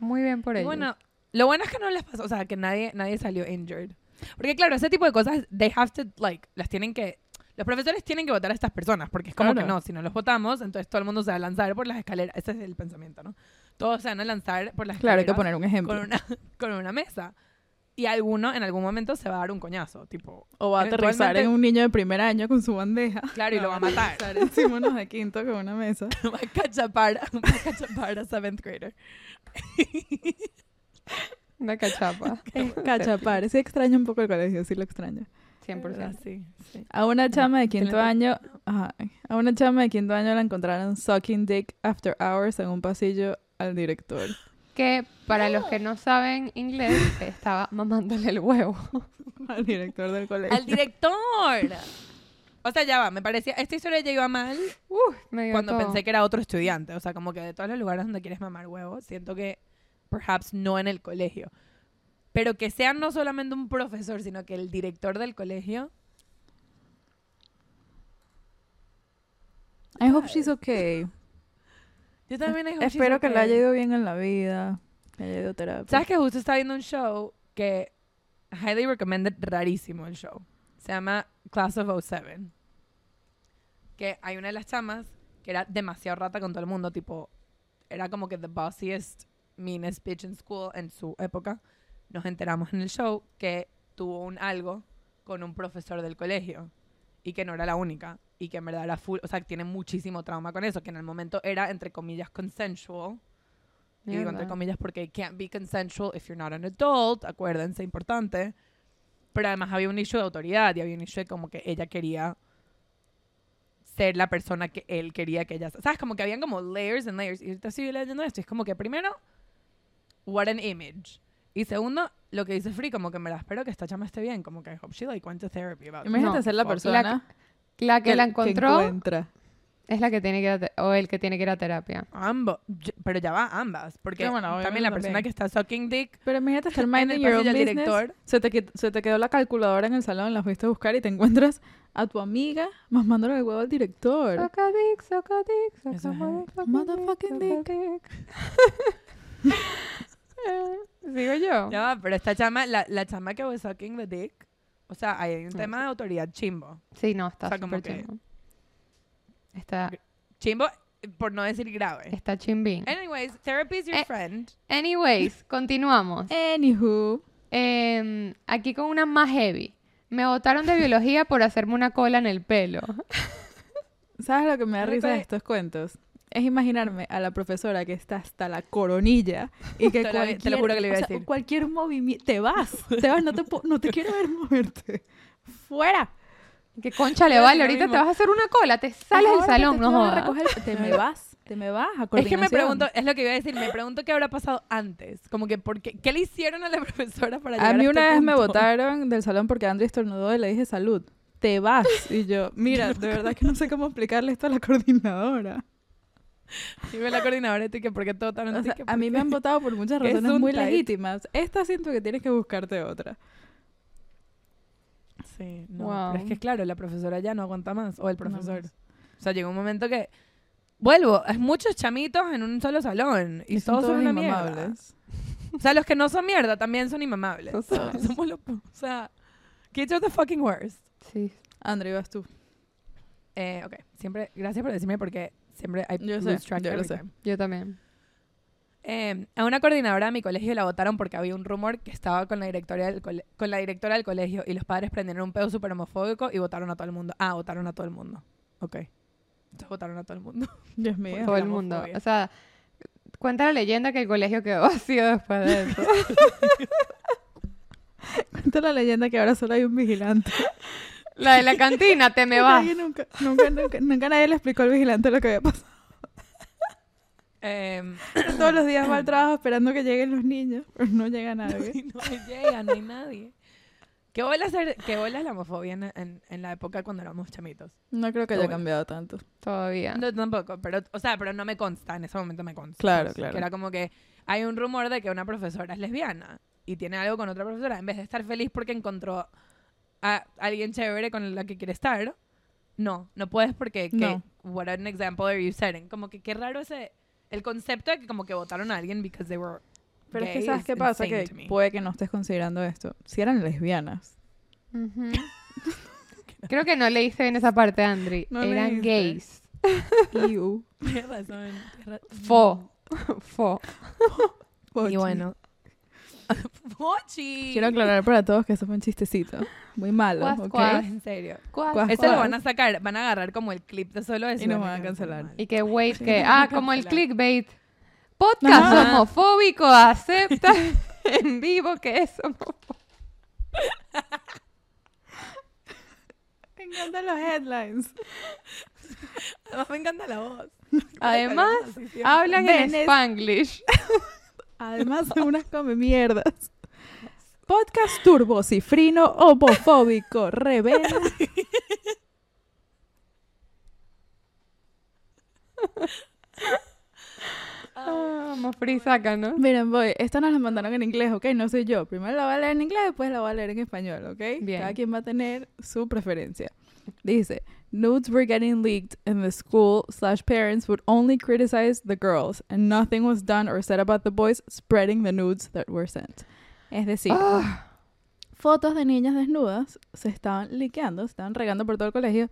Muy bien por ellos. bueno, lo bueno es que no les pasó, o sea, que nadie, nadie salió injured. Porque claro, ese tipo de cosas, they have to, like, las tienen que, los profesores tienen que votar a estas personas, porque es como Claro. que no, si no los votamos, entonces todo el mundo se va a lanzar por las escaleras, ese es el pensamiento, ¿no? Todos se van a lanzar por las Claro, hay que escaleras poner un ejemplo. con una, con una mesa. Y alguno en algún momento se va a dar un coñazo, tipo, O va a aterrizar en un niño de primer año con su bandeja. claro, y lo va a matar. Encima unos de quinto con una mesa. va a cachapar, va a cachapar a seventh grader. Una cachapa. Cachapar. Sí extraño un poco el colegio, sí lo extraño. 100%. Sí, sí. A una chama de quinto año, ajá, a una chama de quinto año la encontraron sucking dick after hours en un pasillo al director. Que para los que no saben inglés, estaba mamándole el huevo. Al director del colegio. ¡Al director! O sea, ya va, me parecía, esta historia ya iba mal Me cuando todo. pensé que era otro estudiante. O sea, como que de todos los lugares donde quieres mamar huevos, siento que perhaps no en el colegio. Pero que sea no solamente un profesor, sino que el director del colegio. I hope she's okay. Yo también I hope she's Espero que le haya ido bien en la vida. Que haya ido terapia. ¿Sabes que justo estaba viendo un show que highly recommended rarísimo el show? Se llama Class of 07. Que hay una de las chamas que era demasiado rata con todo el mundo, tipo, era como que the bossiest, meanest bitch in school en su época. Nos enteramos en el show que tuvo un algo con un profesor del colegio y que no era la única y que en verdad era full, o sea, tiene muchísimo trauma con eso, que en el momento era entre comillas consensual. Y digo entre comillas porque it can't be consensual if you're not an adult, acuérdense, importante. Pero además había un issue de autoridad y había un issue de como que ella quería ser la persona que él quería que ella... ¿Sabes? Como que habían como layers and layers. Y ahorita estoy leyendo esto y es como que primero, what an image. Y segundo, lo que dice Free, como que me la espero que esta chama esté bien. Como que I hope she like went to therapy about. Imagínate No, ser la persona La que la encontró encuentra. es la que tiene que ir a te- o el que tiene que ir a terapia. Ambos. Pero ya va ambas. Porque Sí, bueno, también la persona también. que está sucking dick Pero imagínate estar minding el your own business. director. Se te, quit- se te quedó la calculadora en el salón, la fuiste a buscar y te encuentras a tu amiga mamándole el huevo al director. Soca dick, soca dick, soca motherfucking dick, dick. ¿Sigo yo? Va, pero esta chama, la, la chama que was sucking the dick, O sea, hay un No tema de autoridad chimbo. Sí, no, está O sea, como súper que- chimbo. Está, Chimbo, eh, por no decir grave. está chimbín. Anyways, therapy is your Eh, friend. Anyways, continuamos. Anywho. Em, aquí con una más heavy. Me botaron de biología por hacerme una cola en el pelo. ¿Sabes lo que me da risa de estos cuentos? Es imaginarme a la profesora que está hasta la coronilla y que Te cualquier, te lo juro que le iba a sea, decir. cualquier movimiento... Te vas, te vas, no te, no te quiero ver moverte. ¡Fuera! Que concha le vale, ahorita te mismo. vas a hacer una cola, te sales del salón, te no jodas. recoger, Te me vas, te me vas a Es que me pregunto, es lo que iba a decir, me pregunto qué habrá pasado antes. Como que, ¿por qué, ¿qué le hicieron a la profesora para llegar A mí a una este vez me punto? botaron del salón porque Andrés estornudó y le dije salud. Te vas. Y yo, mira, de verdad que no sé cómo explicarle esto a la coordinadora. Ve la coordinadora y tú, que ¿por qué todo tan O sea, a mí me han votado por muchas Es razones muy type. legítimas. Esta siento que tienes que buscarte otra. Sí, no. Wow. Pero es que, claro, la profesora ya no aguanta más. O el profesor. o sea, llegó un momento que... Vuelvo, es muchos chamitos en un solo salón. Y, son todos son una mierda. O sea, los que no son mierda también son inmamables. Total. Somos los... O sea, kids are the fucking worst. Sí. André, vas tú. Eh, ok, siempre... Gracias por decirme porque siempre I Yo lose sé, track yo lo every sé. time. Yo también. Eh, a una coordinadora de mi colegio la votaron porque había un rumor que estaba con la directora del, cole- con la directora del colegio y los padres prendieron un pedo súper homofóbico y votaron a todo el mundo. Ah, votaron a todo el mundo. Ok. Entonces votaron a todo el mundo. Dios mío. Todo el mundo. O sea, cuenta la leyenda que el colegio quedó vacío después de eso. Cuenta la leyenda que ahora solo hay un vigilante. la de la cantina, te me vas. Nadie nunca, nunca, nunca, nunca nadie le explicó al vigilante lo que había pasado. Eh, Todos los días va al trabajo esperando que lleguen los niños, pero no llega nadie. y no llega, no hay nadie. ¿Qué bola es la homofobia en, en- en la época cuando éramos chamitos? No creo que haya bueno. cambiado tanto. Todavía. No, tampoco, pero, o sea, pero no me consta, en ese momento me consta. Claro, claro. Que era como que hay un rumor de que una profesora es lesbiana y tiene algo con otra profesora, en vez de estar feliz porque encontró a alguien chévere con la que quiere estar, no, no puedes porque, que, No. what an example are you setting? Como que qué raro ese, el concepto de que como que votaron a alguien because they were Pero es que gay ¿sabes qué pasa? Que puede que no estés considerando esto. Si eran lesbianas. Ujú. Creo que no leíste bien esa parte, Andri. No Eran gays. Iu. Tienes razón, tienes razón. Fo. Fo. Y bueno. Mochi. Quiero aclarar para todos que eso fue un chistecito. Muy malo, Cuas, ¿ok? cuas. En serio. Cuas, Cuas, Este lo van a sacar, van a agarrar como el clip de solo eso. Y nos van a van a quedar cancelar. Y que wait, Sí, que. Ah, como el clickbait. Podcast Ajá. homofóbico acepta en vivo que es homofóbico. Me encantan los headlines. Además me encanta la voz. Además, hablan en spanglish. Además son unas come mierdas. Podcast turbo, cifrino, homofóbico, revela. Ah, Mofri, sácanos. Miren, voy. Esta nos la mandaron en inglés, ¿ok? No soy yo. Primero la voy a leer en inglés, después la voy a leer en español, ¿ok? Bien. Cada quien va a tener su preferencia. Dice, nudes were getting leaked and the school slash parents would only criticize the girls and nothing was done or said about the boys spreading the nudes that were sent. Es decir, Ah, fotos de niñas desnudas se estaban liqueando, se estaban regando por todo el colegio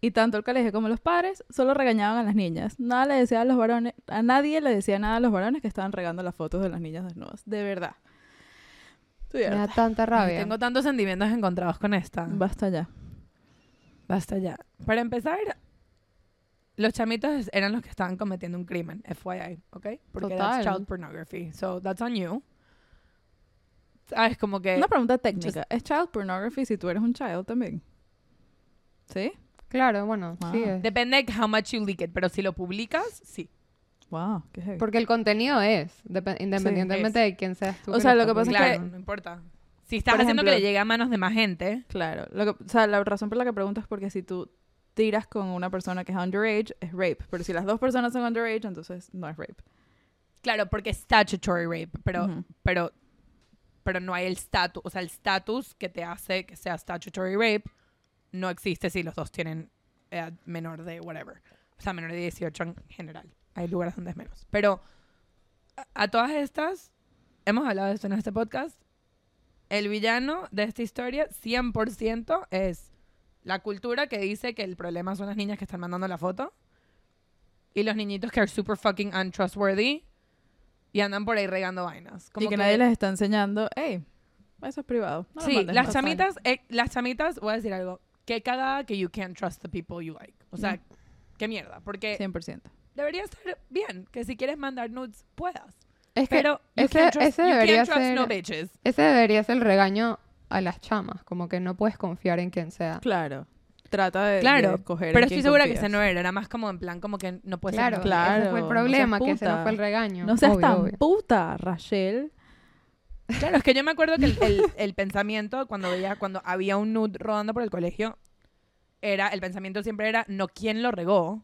y tanto el colegio como los padres solo regañaban a las niñas. Nada le decía a los varones, a nadie le decía nada a los varones que estaban regando las fotos de las niñas desnudas. De verdad. Me da tanta rabia. Tengo tantos sentimientos encontrados con esta. Basta ya. Basta ya. Para empezar, los chamitos eran los que estaban cometiendo un crimen, FYI, ¿ok? Porque Total. that's child pornography. So that's on you. ¿Sabes? Como que... Una pregunta técnica. ¿Es child pornography si tú eres un child también? ¿Sí? Claro, bueno, Wow. sí es. Depende de how much you leak it, pero si lo publicas, sí. Wow, qué heavy. Porque el contenido es, depe- independientemente de quién seas tú. O que sea, lo lo que pasa es no importa. Si estás Por haciendo que le llegue a manos de más gente, Claro. Lo que, o sea, la razón por la que pregunto es porque si tú tiras con una persona que es underage, es rape. Pero si las dos personas son underage, entonces no es rape. claro, porque es statutory rape, pero, Ujú. pero, pero no hay el estatus, o sea, el estatus que te hace que sea statutory rape no existe si los dos tienen edad menor de whatever. O sea, menor de 18 en general. Hay lugares donde es menos. Pero a, a todas estas, hemos hablado de esto en este podcast, el villano de esta historia 100% es la cultura que dice que el problema son las niñas que están mandando la foto y los niñitos que are super fucking untrustworthy y andan por ahí regando vainas. Como y que, nadie les está enseñando, hey, eso es privado. no Sí, mandes, las no sale". chamitas, eh, las chamitas, voy a decir algo, que cagada que you can't trust the people you like. O sea, Mm. qué mierda, porque 100%. debería estar bien que si quieres mandar nudes puedas. Es que Pero you ese, can't trust, ese you debería can't trust ser no bitches. ese debería ser el regaño a las chamas, como que no puedes confiar en quien sea. Claro. Trata de, de Claro, escoger en pero quién estoy segura que ese no era, era más como en plan como que no puede Claro, ser. claro, ese fue el problema, que ese no fue el regaño. No seas obvio, tan obvio. puta, Rachel. Claro, es que yo me acuerdo que el, el- el pensamiento cuando veía, cuando había un nude rodando por el colegio, era, el pensamiento siempre era no quién lo regó,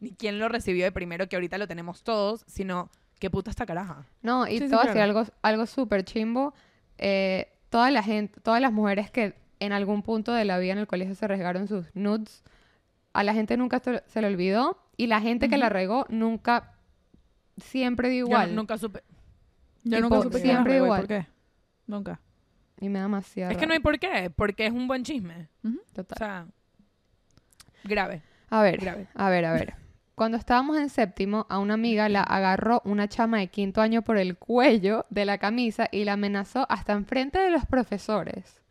ni quién lo recibió de primero, que ahorita lo tenemos todos, sino qué puta esta caraja. No, y Sí, sí, te voy a decir claro. algo, algo súper chimbo. eh, toda la gente, todas las mujeres que en algún punto de la vida en el colegio se regaron sus nudes, a la gente nunca se, le olvidó y la gente que la regó nunca siempre dio Yo igual. nunca supe. Yo nunca supe siempre igual. ¿Por qué? Nunca. Y me da demasiado. Es que no hay por qué, porque es un buen chisme. Ujú. O Total. sea, grave, A ver, grave. a ver, a ver. Cuando estábamos en séptimo, a una amiga la agarró una chama de quinto año por el cuello de la camisa y la amenazó hasta enfrente de los profesores.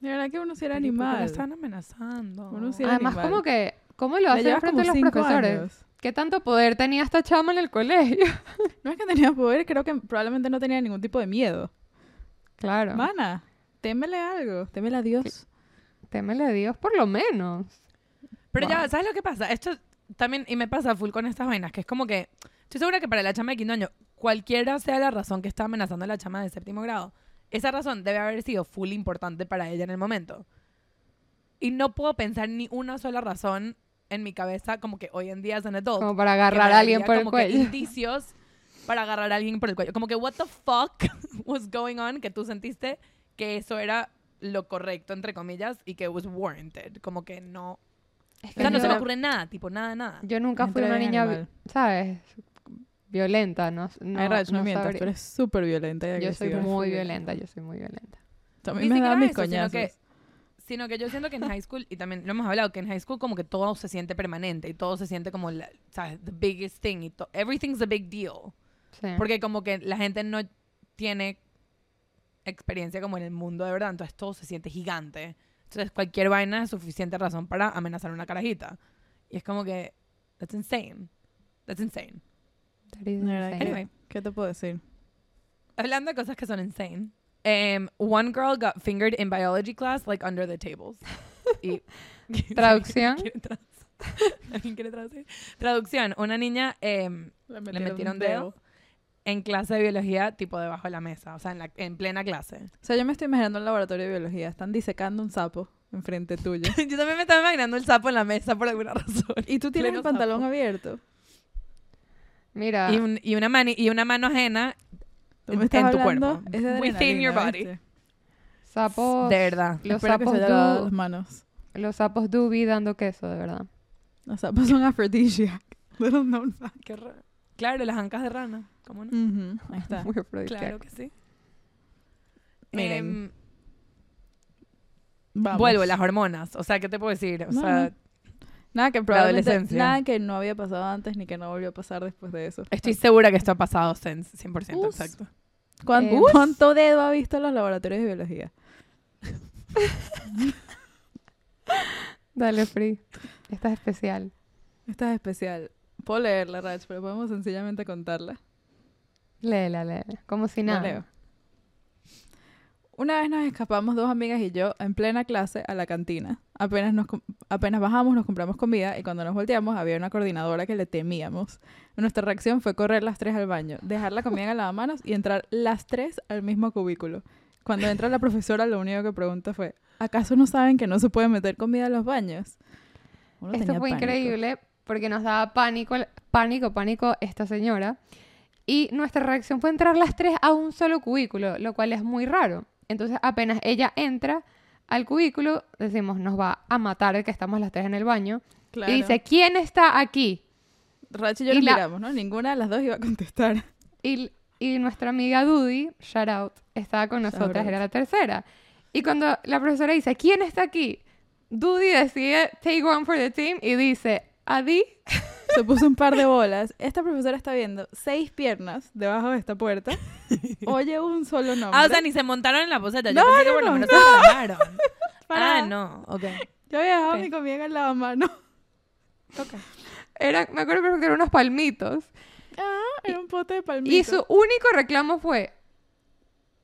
De verdad que uno sí era Pero ¿y por qué la animal. están amenazando. Uno sí era Además, animal. como que, ¿cómo lo hacen enfrente de los profesores? años. ¿Qué tanto poder tenía esta chama en el colegio? No es que tenía poder, creo que probablemente no tenía ningún tipo de miedo. Claro. Mana, témele algo, témele a Dios. Témele a Dios por lo menos. Pero ya. ¿sabes lo que pasa? Esto también, y me pasa full con estas vainas, que es como que, estoy segura que para la chama de quinto año, cualquiera sea la razón que está amenazando a la chama de séptimo grado, esa razón debe haber sido full importante para ella en el momento. Y no puedo pensar ni una sola razón en mi cabeza como que hoy en día es un adult. Como para agarrar a alguien por el cuello. indicios para agarrar a alguien por el cuello. Como que, what the fuck was going on? Que tú sentiste que eso era lo correcto, entre comillas, y que was warranted. Como que no... Es O sea, no se me yo- ocurre nada, tipo, nada, nada. Yo nunca fui una niña, animal. ¿sabes? Violenta, no, no, Ay, Rach, no, no mientas, sabría. tú eres súper violenta y Yo soy muy violenta, yo soy muy violenta. También me da siquiera mis eso, sino coñazos. que- Sino que yo siento que en high school, y también lo hemos hablado, que en high school como que todo se siente permanente y todo se siente como, la, ¿sabes? The biggest thing. Y to- everything's a big deal. Sí. Porque como que la gente no tiene experiencia como en el mundo de verdad, entonces todo se siente gigante. Entonces cualquier vaina es suficiente razón para amenazar a una carajita. Y es como que, that's insane. That's insane. That is insane. Anyway. ¿Qué te puedo decir? Hablando de cosas que son insane. em, one girl got fingered in biology class, like under the tables. Y, Traducción. ¿Quiere trans- ¿Alguien quiere traducir? Traducción. Una niña em, le metieron dedo en clase de biología, tipo debajo de la mesa, o sea, en, la, en plena clase. O sea, yo me estoy imaginando un laboratorio de biología. Están disecando un sapo enfrente tuyo. Yo también me estaba imaginando el sapo en la mesa por alguna razón. y tú tienes Pleno el pantalón sapo. abierto. Mira, Y, un- y una mani- y una mano ajena Tú en, me estás en tu hablando, cuerpo. es de Within your body. ¿viste? sapos, De verdad. los Espero que se sapos, haya lavado du- las manos. los sapos Doobie dando queso, de verdad. Los sapos son aphrodisiac. Little known fact. Qué raro. Claro, las ancas de rana. ¿Cómo no? Ahí está. Muy. Claro que sí. Miren, Em, Vamos. vuelvo, las hormonas. O sea, ¿qué te puedo decir? O No, sea, no. Nada que probablemente, adolescencia. nada que no había pasado antes ni que no volvió a pasar después de eso. estoy segura que esto ha pasado, Sense, 100%, Us. exacto. ¿Cuán- Eh, ¿Cuánto dedo ha visto los laboratorios de biología? Dale, Free. Esta es especial. Esta es especial. Puedo leerla, Rach, pero podemos sencillamente contarla. Léela, léela. Como si La nada. leo. Una vez nos escapamos dos amigas y yo en plena clase a la cantina. Apenas, nos, apenas bajamos, nos compramos comida y cuando nos volteamos había una coordinadora que le temíamos. Nuestra reacción fue correr las tres al baño, dejar la comida en el lavamanos y entrar las tres al mismo cubículo. Cuando entra la profesora, lo único que pregunta fue: ¿Acaso no saben que no se puede meter comida a los baños? Uno Esto fue pánico. increíble porque nos daba pánico, pánico, pánico esta señora. Y nuestra reacción fue entrar las tres a un solo cubículo, lo cual es muy raro. Entonces, apenas ella entra al cubículo, decimos, nos va a matar que estamos las tres en el baño. Claro. Y dice, ¿quién está aquí? Rach y yo y nos la- miramos, ¿no? Ninguna de las dos iba a contestar. Y, y nuestra amiga Dudy, shout out, estaba con nosotras, era la tercera. Y cuando la profesora dice, ¿quién está aquí? Dudy decide take one for the team y dice, Adi. Se puso un par de bolas. Esta profesora está viendo seis piernas debajo de esta puerta. Oye un solo nombre. Ah, o sea, ni se montaron en la poseta. Yo No, pensé que no, por lo no, menos no. se. Ah, no. Ok. Yo había dejado Ok. mi comida en el lavamanos. Era, me acuerdo perfecto que eran unos palmitos. Ah, era un pote de palmitos. Y su único reclamo fue,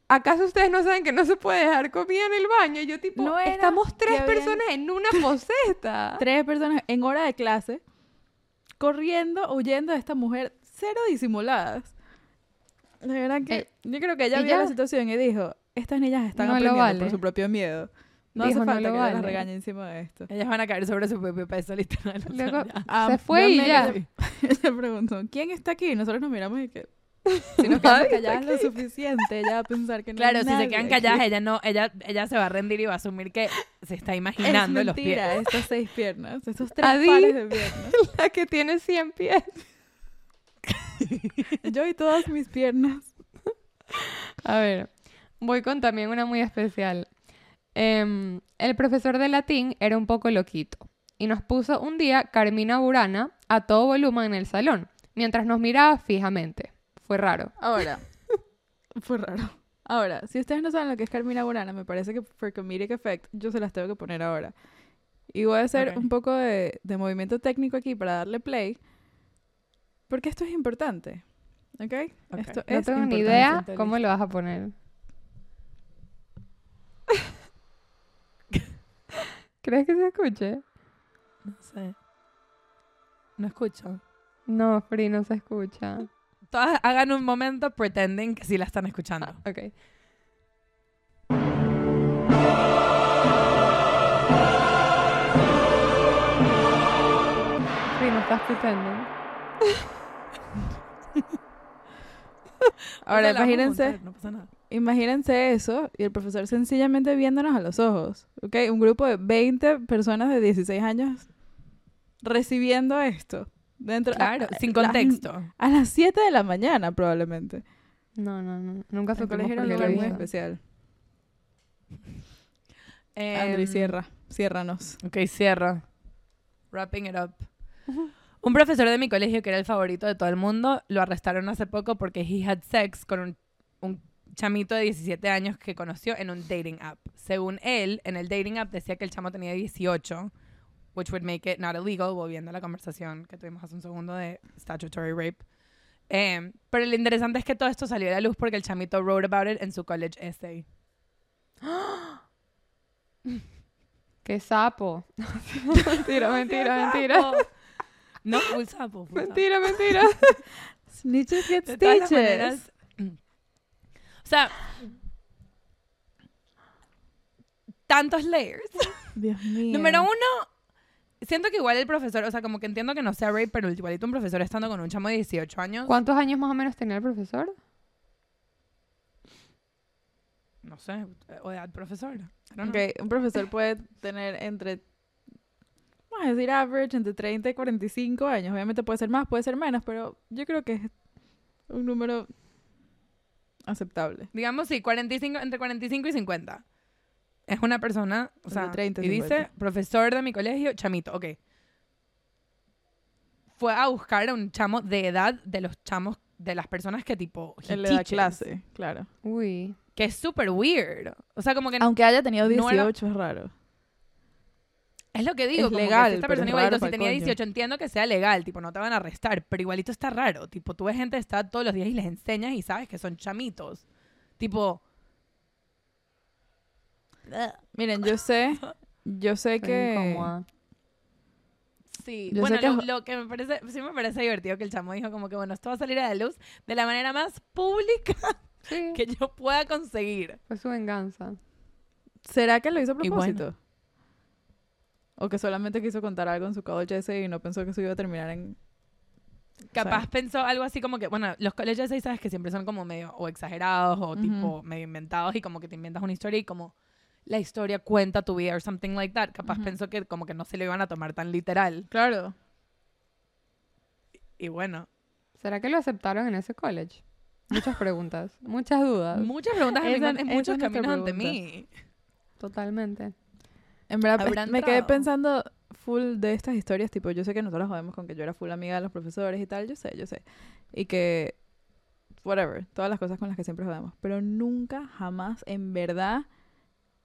¿acaso ustedes no saben que no se puede dejar comida en el baño? Y yo tipo, No era estamos tres personas en una poseta. Tres personas en hora de clase corriendo, huyendo de esta mujer, cero disimuladas. De verdad que Eh, yo creo que ella y vio la situación y dijo, estas niñas están No aprendiendo vale. por su propio miedo. No Dijo, hace "No falta lo que yo las vale". regañe encima de esto. Ellas van a caer sobre su propio peso, literal. o sea, Luego, ya. Ah, se fue y ya. Ella preguntó, ¿quién está aquí? Y nosotros nos miramos y que... Si nos quedamos calladas lo suficiente, ella va a pensar que no Claro, hay si se quedan aquí. calladas, ella no, ella, ella se va a rendir y va a asumir que se está Es imaginando los pies. estas seis piernas, estos tres Adi. pares de piernas. la que tiene 100 pies. Yo y todas mis piernas. A ver, voy con también una muy especial. Em, el profesor de latín era un poco loquito y nos puso un día Carmina Burana a todo volumen en el salón, mientras nos miraba fijamente. Fue raro. Ahora, fue raro. Ahora, si ustedes no saben lo que es Carmina Burana, me parece que for comedic effect yo se las tengo que poner ahora. Y voy a hacer un poco de, de movimiento técnico aquí para darle play, porque esto es importante. ¿Ok? Ok. Esto No es tengo ni idea cómo lo vas a poner. ¿Crees que se escuche? No sé. No escucho. No, Free, no se escucha. Todas hagan un momento pretending que sí la están escuchando. Ok. Free, no estás pretending. Ahora, O sea, imagínense, no pasa nada. imagínense eso y el profesor sencillamente viéndonos a los ojos. ¿Ok? Un grupo de 20 personas de 16 años recibiendo esto. Dentro, Claro, a- a- sin contexto. A las 7 de la mañana, probablemente. No, no, no. Nunca supimos colegio era un lugar lo muy hizo. especial. Em, Andri, cierra. Ciérranos. Ok, cierra. Wrapping it up. Un profesor de mi colegio, que era el favorito de todo el mundo, lo arrestaron hace poco porque he had sex con un, un chamito de 17 años que conoció en un dating app. Según él, en el dating app decía que el chamo tenía 18, which would make it not illegal, volviendo a la conversación que tuvimos hace un segundo de statutory rape. Em, pero lo interesante es que todo esto salió a la luz porque el chamito wrote about it en su college essay. ¡Qué sapo! mentira, mentira, mentira. No, full sapo. full sapo. Mentira, mentira. Snitches get stitches. maneras, o sea, tantos layers. Dios mío. Número uno, siento que igual el profesor, o sea, como que entiendo que no sea rape, pero igualito un profesor estando con un chamo de 18 años, ¿Cuántos años más o menos tenía el profesor? no sé, o edad profesor. Ok, un profesor puede tener entre, vamos a decir average, entre 30 y 45 años. Obviamente puede ser más, puede ser menos, pero yo creo que es un número aceptable. Digamos, sí, 45, entre 45 y 50. Es una persona, o sea, 30 y dice, 50. profesor de mi colegio, chamito, ok. Fue a buscar a un chamo de edad de los chamos, de las personas que tipo, he Él le da teaches, clase, claro. Uy. Que es súper weird. O sea, como que Aunque haya tenido no era- 18 es raro. es lo que digo. es como que legal, si esta persona es igualito, si tenía coño. 18, entiendo que sea legal, tipo, no te van a arrestar, pero igualito está raro. Tipo, tú ves gente que está todos los días y les enseñas y sabes que son chamitos. Tipo, Miren, yo sé, yo sé que... Sí, Yo bueno, que lo, lo que me parece, sí me parece divertido que el chamo dijo como que, bueno, esto va a salir a la luz de la manera más pública Sí, que yo pueda conseguir. fue su venganza. ¿Será que lo hizo a Y bueno. propósito? O que solamente quiso contar algo en su college essay y no pensó que eso iba a terminar en... Capaz sea- pensó algo así como que, bueno, los colegios ahí sabes que siempre son como medio o exagerados o Ujú. tipo medio inventados y como que te inventas una historia y como la historia cuenta tu vida or something like that. Capaz pensó que como que no se lo iban a tomar tan literal. Claro. Y bueno, ¿Será que lo aceptaron en ese college? Muchas preguntas, muchas dudas. Muchas preguntas en, Esa- en esa muchos caminos ante mí. Totalmente. En verdad, ¿Habrá me quedé pensando full de estas historias, tipo, yo sé que nosotros jodemos con que yo era full amiga de los profesores y tal, yo sé, yo sé. Y que, whatever, todas las cosas con las que siempre jodemos. Pero nunca, jamás, en verdad,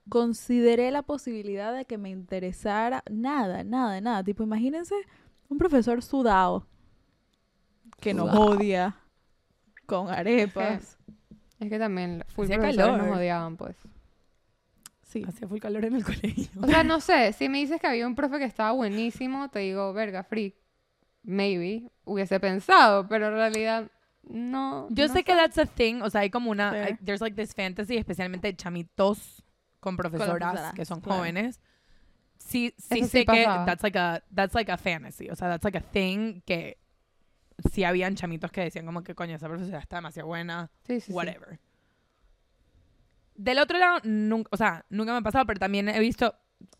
consideré la posibilidad de que me interesara nada, nada, nada. Tipo, imagínense un profesor sudado que nos Sudado. odia con arepas. Es que también full Hacía calor. nos odiaban, pues. Sí. Hacía full calor en el colegio. O sea, no sé, si me dices que había un profe que estaba buenísimo, te digo, verga, freak. Maybe hubiese pensado, pero en realidad no. Yo no sé que that's a thing, o sea, hay como una, there's like this fantasy, especialmente de chamitos con profesoras profesoras, que son claro. jóvenes. Sí, sí Eso sí sé que that's like a, that's like a fantasy, o sea, that's like a thing que sí habían chamitos que decían como que coño, esa profesora está demasiado buena, Sí, sí, sí. whatever. Del otro lado, nunca, o sea, nunca me ha pasado, pero también he visto,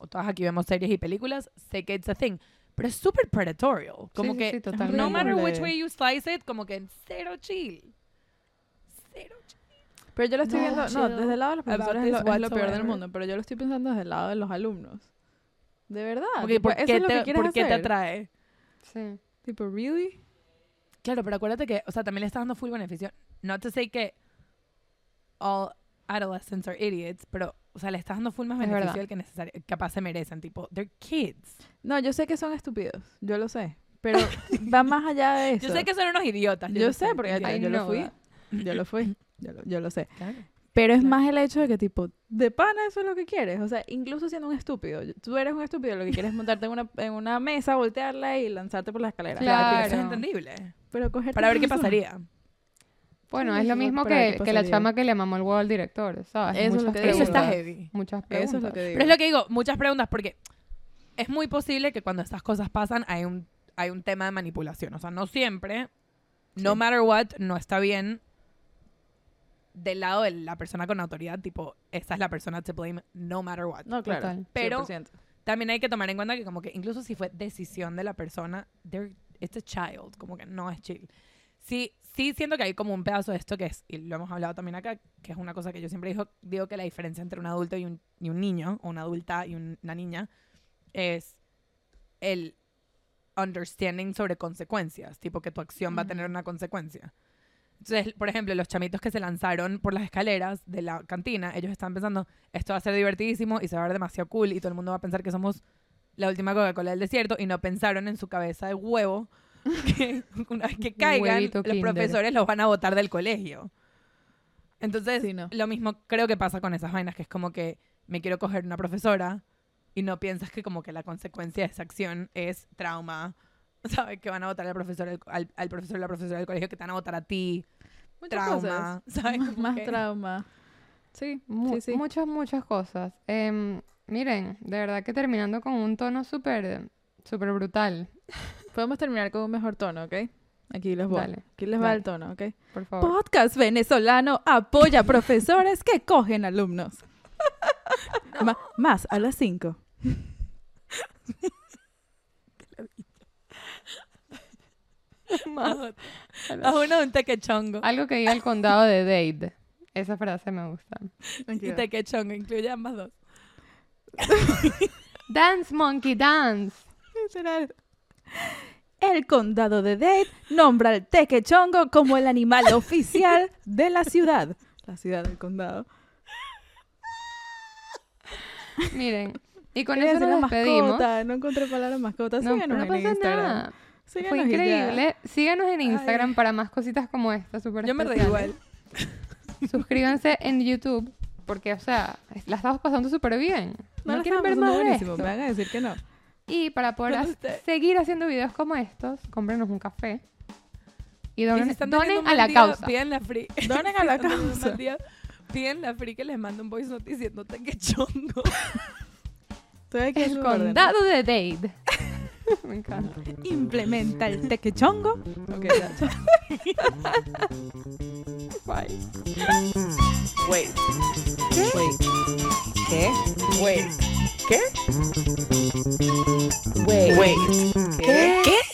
todas aquí vemos series y películas, sé que it's a thing, pero es súper predatorial, como sí, que no matter which way you slice it, como que cero chill. Cero chill. Pero yo lo estoy No, viendo, no, chill desde el lado de los profesores es lo, es lo peor del mundo, pero yo lo estoy pensando desde el lado de los alumnos. De verdad. Ok, tipo, ¿por, ¿eso qué lo que te, quieres por qué te atrae? Sí. Tipo, ¿really? Claro, pero acuérdate que, o sea, también le estás dando full beneficio. Not to say que all adolescents are idiots, pero, o sea, le estás dando full más Es beneficio del que necesario, capaz se merecen. Tipo, they're kids. No, yo sé que son estúpidos, yo lo sé. Pero va más allá de eso. Yo sé que son unos idiotas. Yo lo sé, porque yo, yo lo fui. Yo lo fui. Yo lo, yo lo sé. Claro. Pero es Claro. más el hecho de que, tipo, de pana eso es lo que quieres. O sea, incluso siendo un estúpido. Tú eres un estúpido, lo que quieres es montarte en una, en una mesa, voltearla y lanzarte por la escalera. Claro. Eso es entendible. Pero coger Para ver qué pasaría. Bueno, Sí, es lo mismo que, que la chama que le mamó el huevo al director, ¿sabes? Eso es lo Muchas que digo. Eso está heavy. Muchas preguntas. Eso es lo que digo. Pero es lo que digo, muchas preguntas, porque es muy posible que cuando estas cosas pasan hay un, hay un tema de manipulación. O sea, no siempre, no Sí. matter what, no está bien del lado de la persona con autoridad, tipo, esta es la persona to blame no matter what. No, claro. Total. Pero- 100%. También hay que tomar en cuenta que como que incluso si fue decisión de la persona, they're- it's a child, como que no es chill. Sí, sí siento que hay como un pedazo de esto que es, y lo hemos hablado también acá, que es una cosa que yo siempre digo, digo que la diferencia entre un adulto y un, y un niño, o una adulta y un- una niña, es el understanding sobre consecuencias, tipo que tu acción va a tener una consecuencia. Entonces, por ejemplo, los chamitos que se lanzaron por las escaleras de la cantina, ellos están pensando, esto va a ser divertidísimo y se va a ver demasiado cool y todo el mundo va a pensar que somos la última Coca-Cola del desierto y no pensaron en su cabeza de huevo que una vez que caigan, los Kinder. profesores los van a botar del colegio. Entonces, Sí, no. lo mismo creo que pasa con esas vainas, que es como que me quiero coger una profesora y no piensas que como que la consecuencia de esa acción es trauma. ¿Sabes? Que van a votar al profesor, del- al, al profesor o la profesora del colegio, que te van a votar a ti. Muchas trauma. ¿Sabes? cosas. Como Más que- trauma. Sí, Mu- sí, sí. Muchas, muchas cosas. Em, miren, de verdad que terminando con un tono súper, súper brutal, Podemos terminar con un mejor tono, ¿ok? Aquí les voy. Dale, Aquí les va dale. el tono, ¿ok? por favor. Podcast venezolano apoya profesores que cogen alumnos. Ma- más a las 5. Haz uno de un tequechongo. Algo que diga el condado de Dade. Esa frase me gusta. Y tequechongo, incluye ambas dos. Dance, monkey, dance. El- El condado de Dade nombra al tequechongo como el animal oficial de la ciudad. La ciudad del condado. Miren, y con Quería eso nos despedimos. mascota, No encontré palabra mascota. No, no pasa Instagram. nada. Fue Síganos y ya. increíble. Síganos en Instagram Ay. para más cositas como esta, súper Yo me reí igual. Suscríbanse en YouTube, porque, o sea, la estamos pasando súper bien. No, ¿No, quieren ver más de buenísimo. esto? Me van a decir que no. Y para poder ha- seguir haciendo videos como estos, cómprenos un café. Y Y donen, si están donen a la día, causa. Piden la free. Donen a Si la causa. Piden la free que les mande un voice note diciendo tequechongo. Estoy aquí El condado de Dade. Me encanta. Implementa el tequechongo. Ok, ya. Bye. Wait. Wait. ¿Qué? Wait. ¿Qué? Wait. Wait.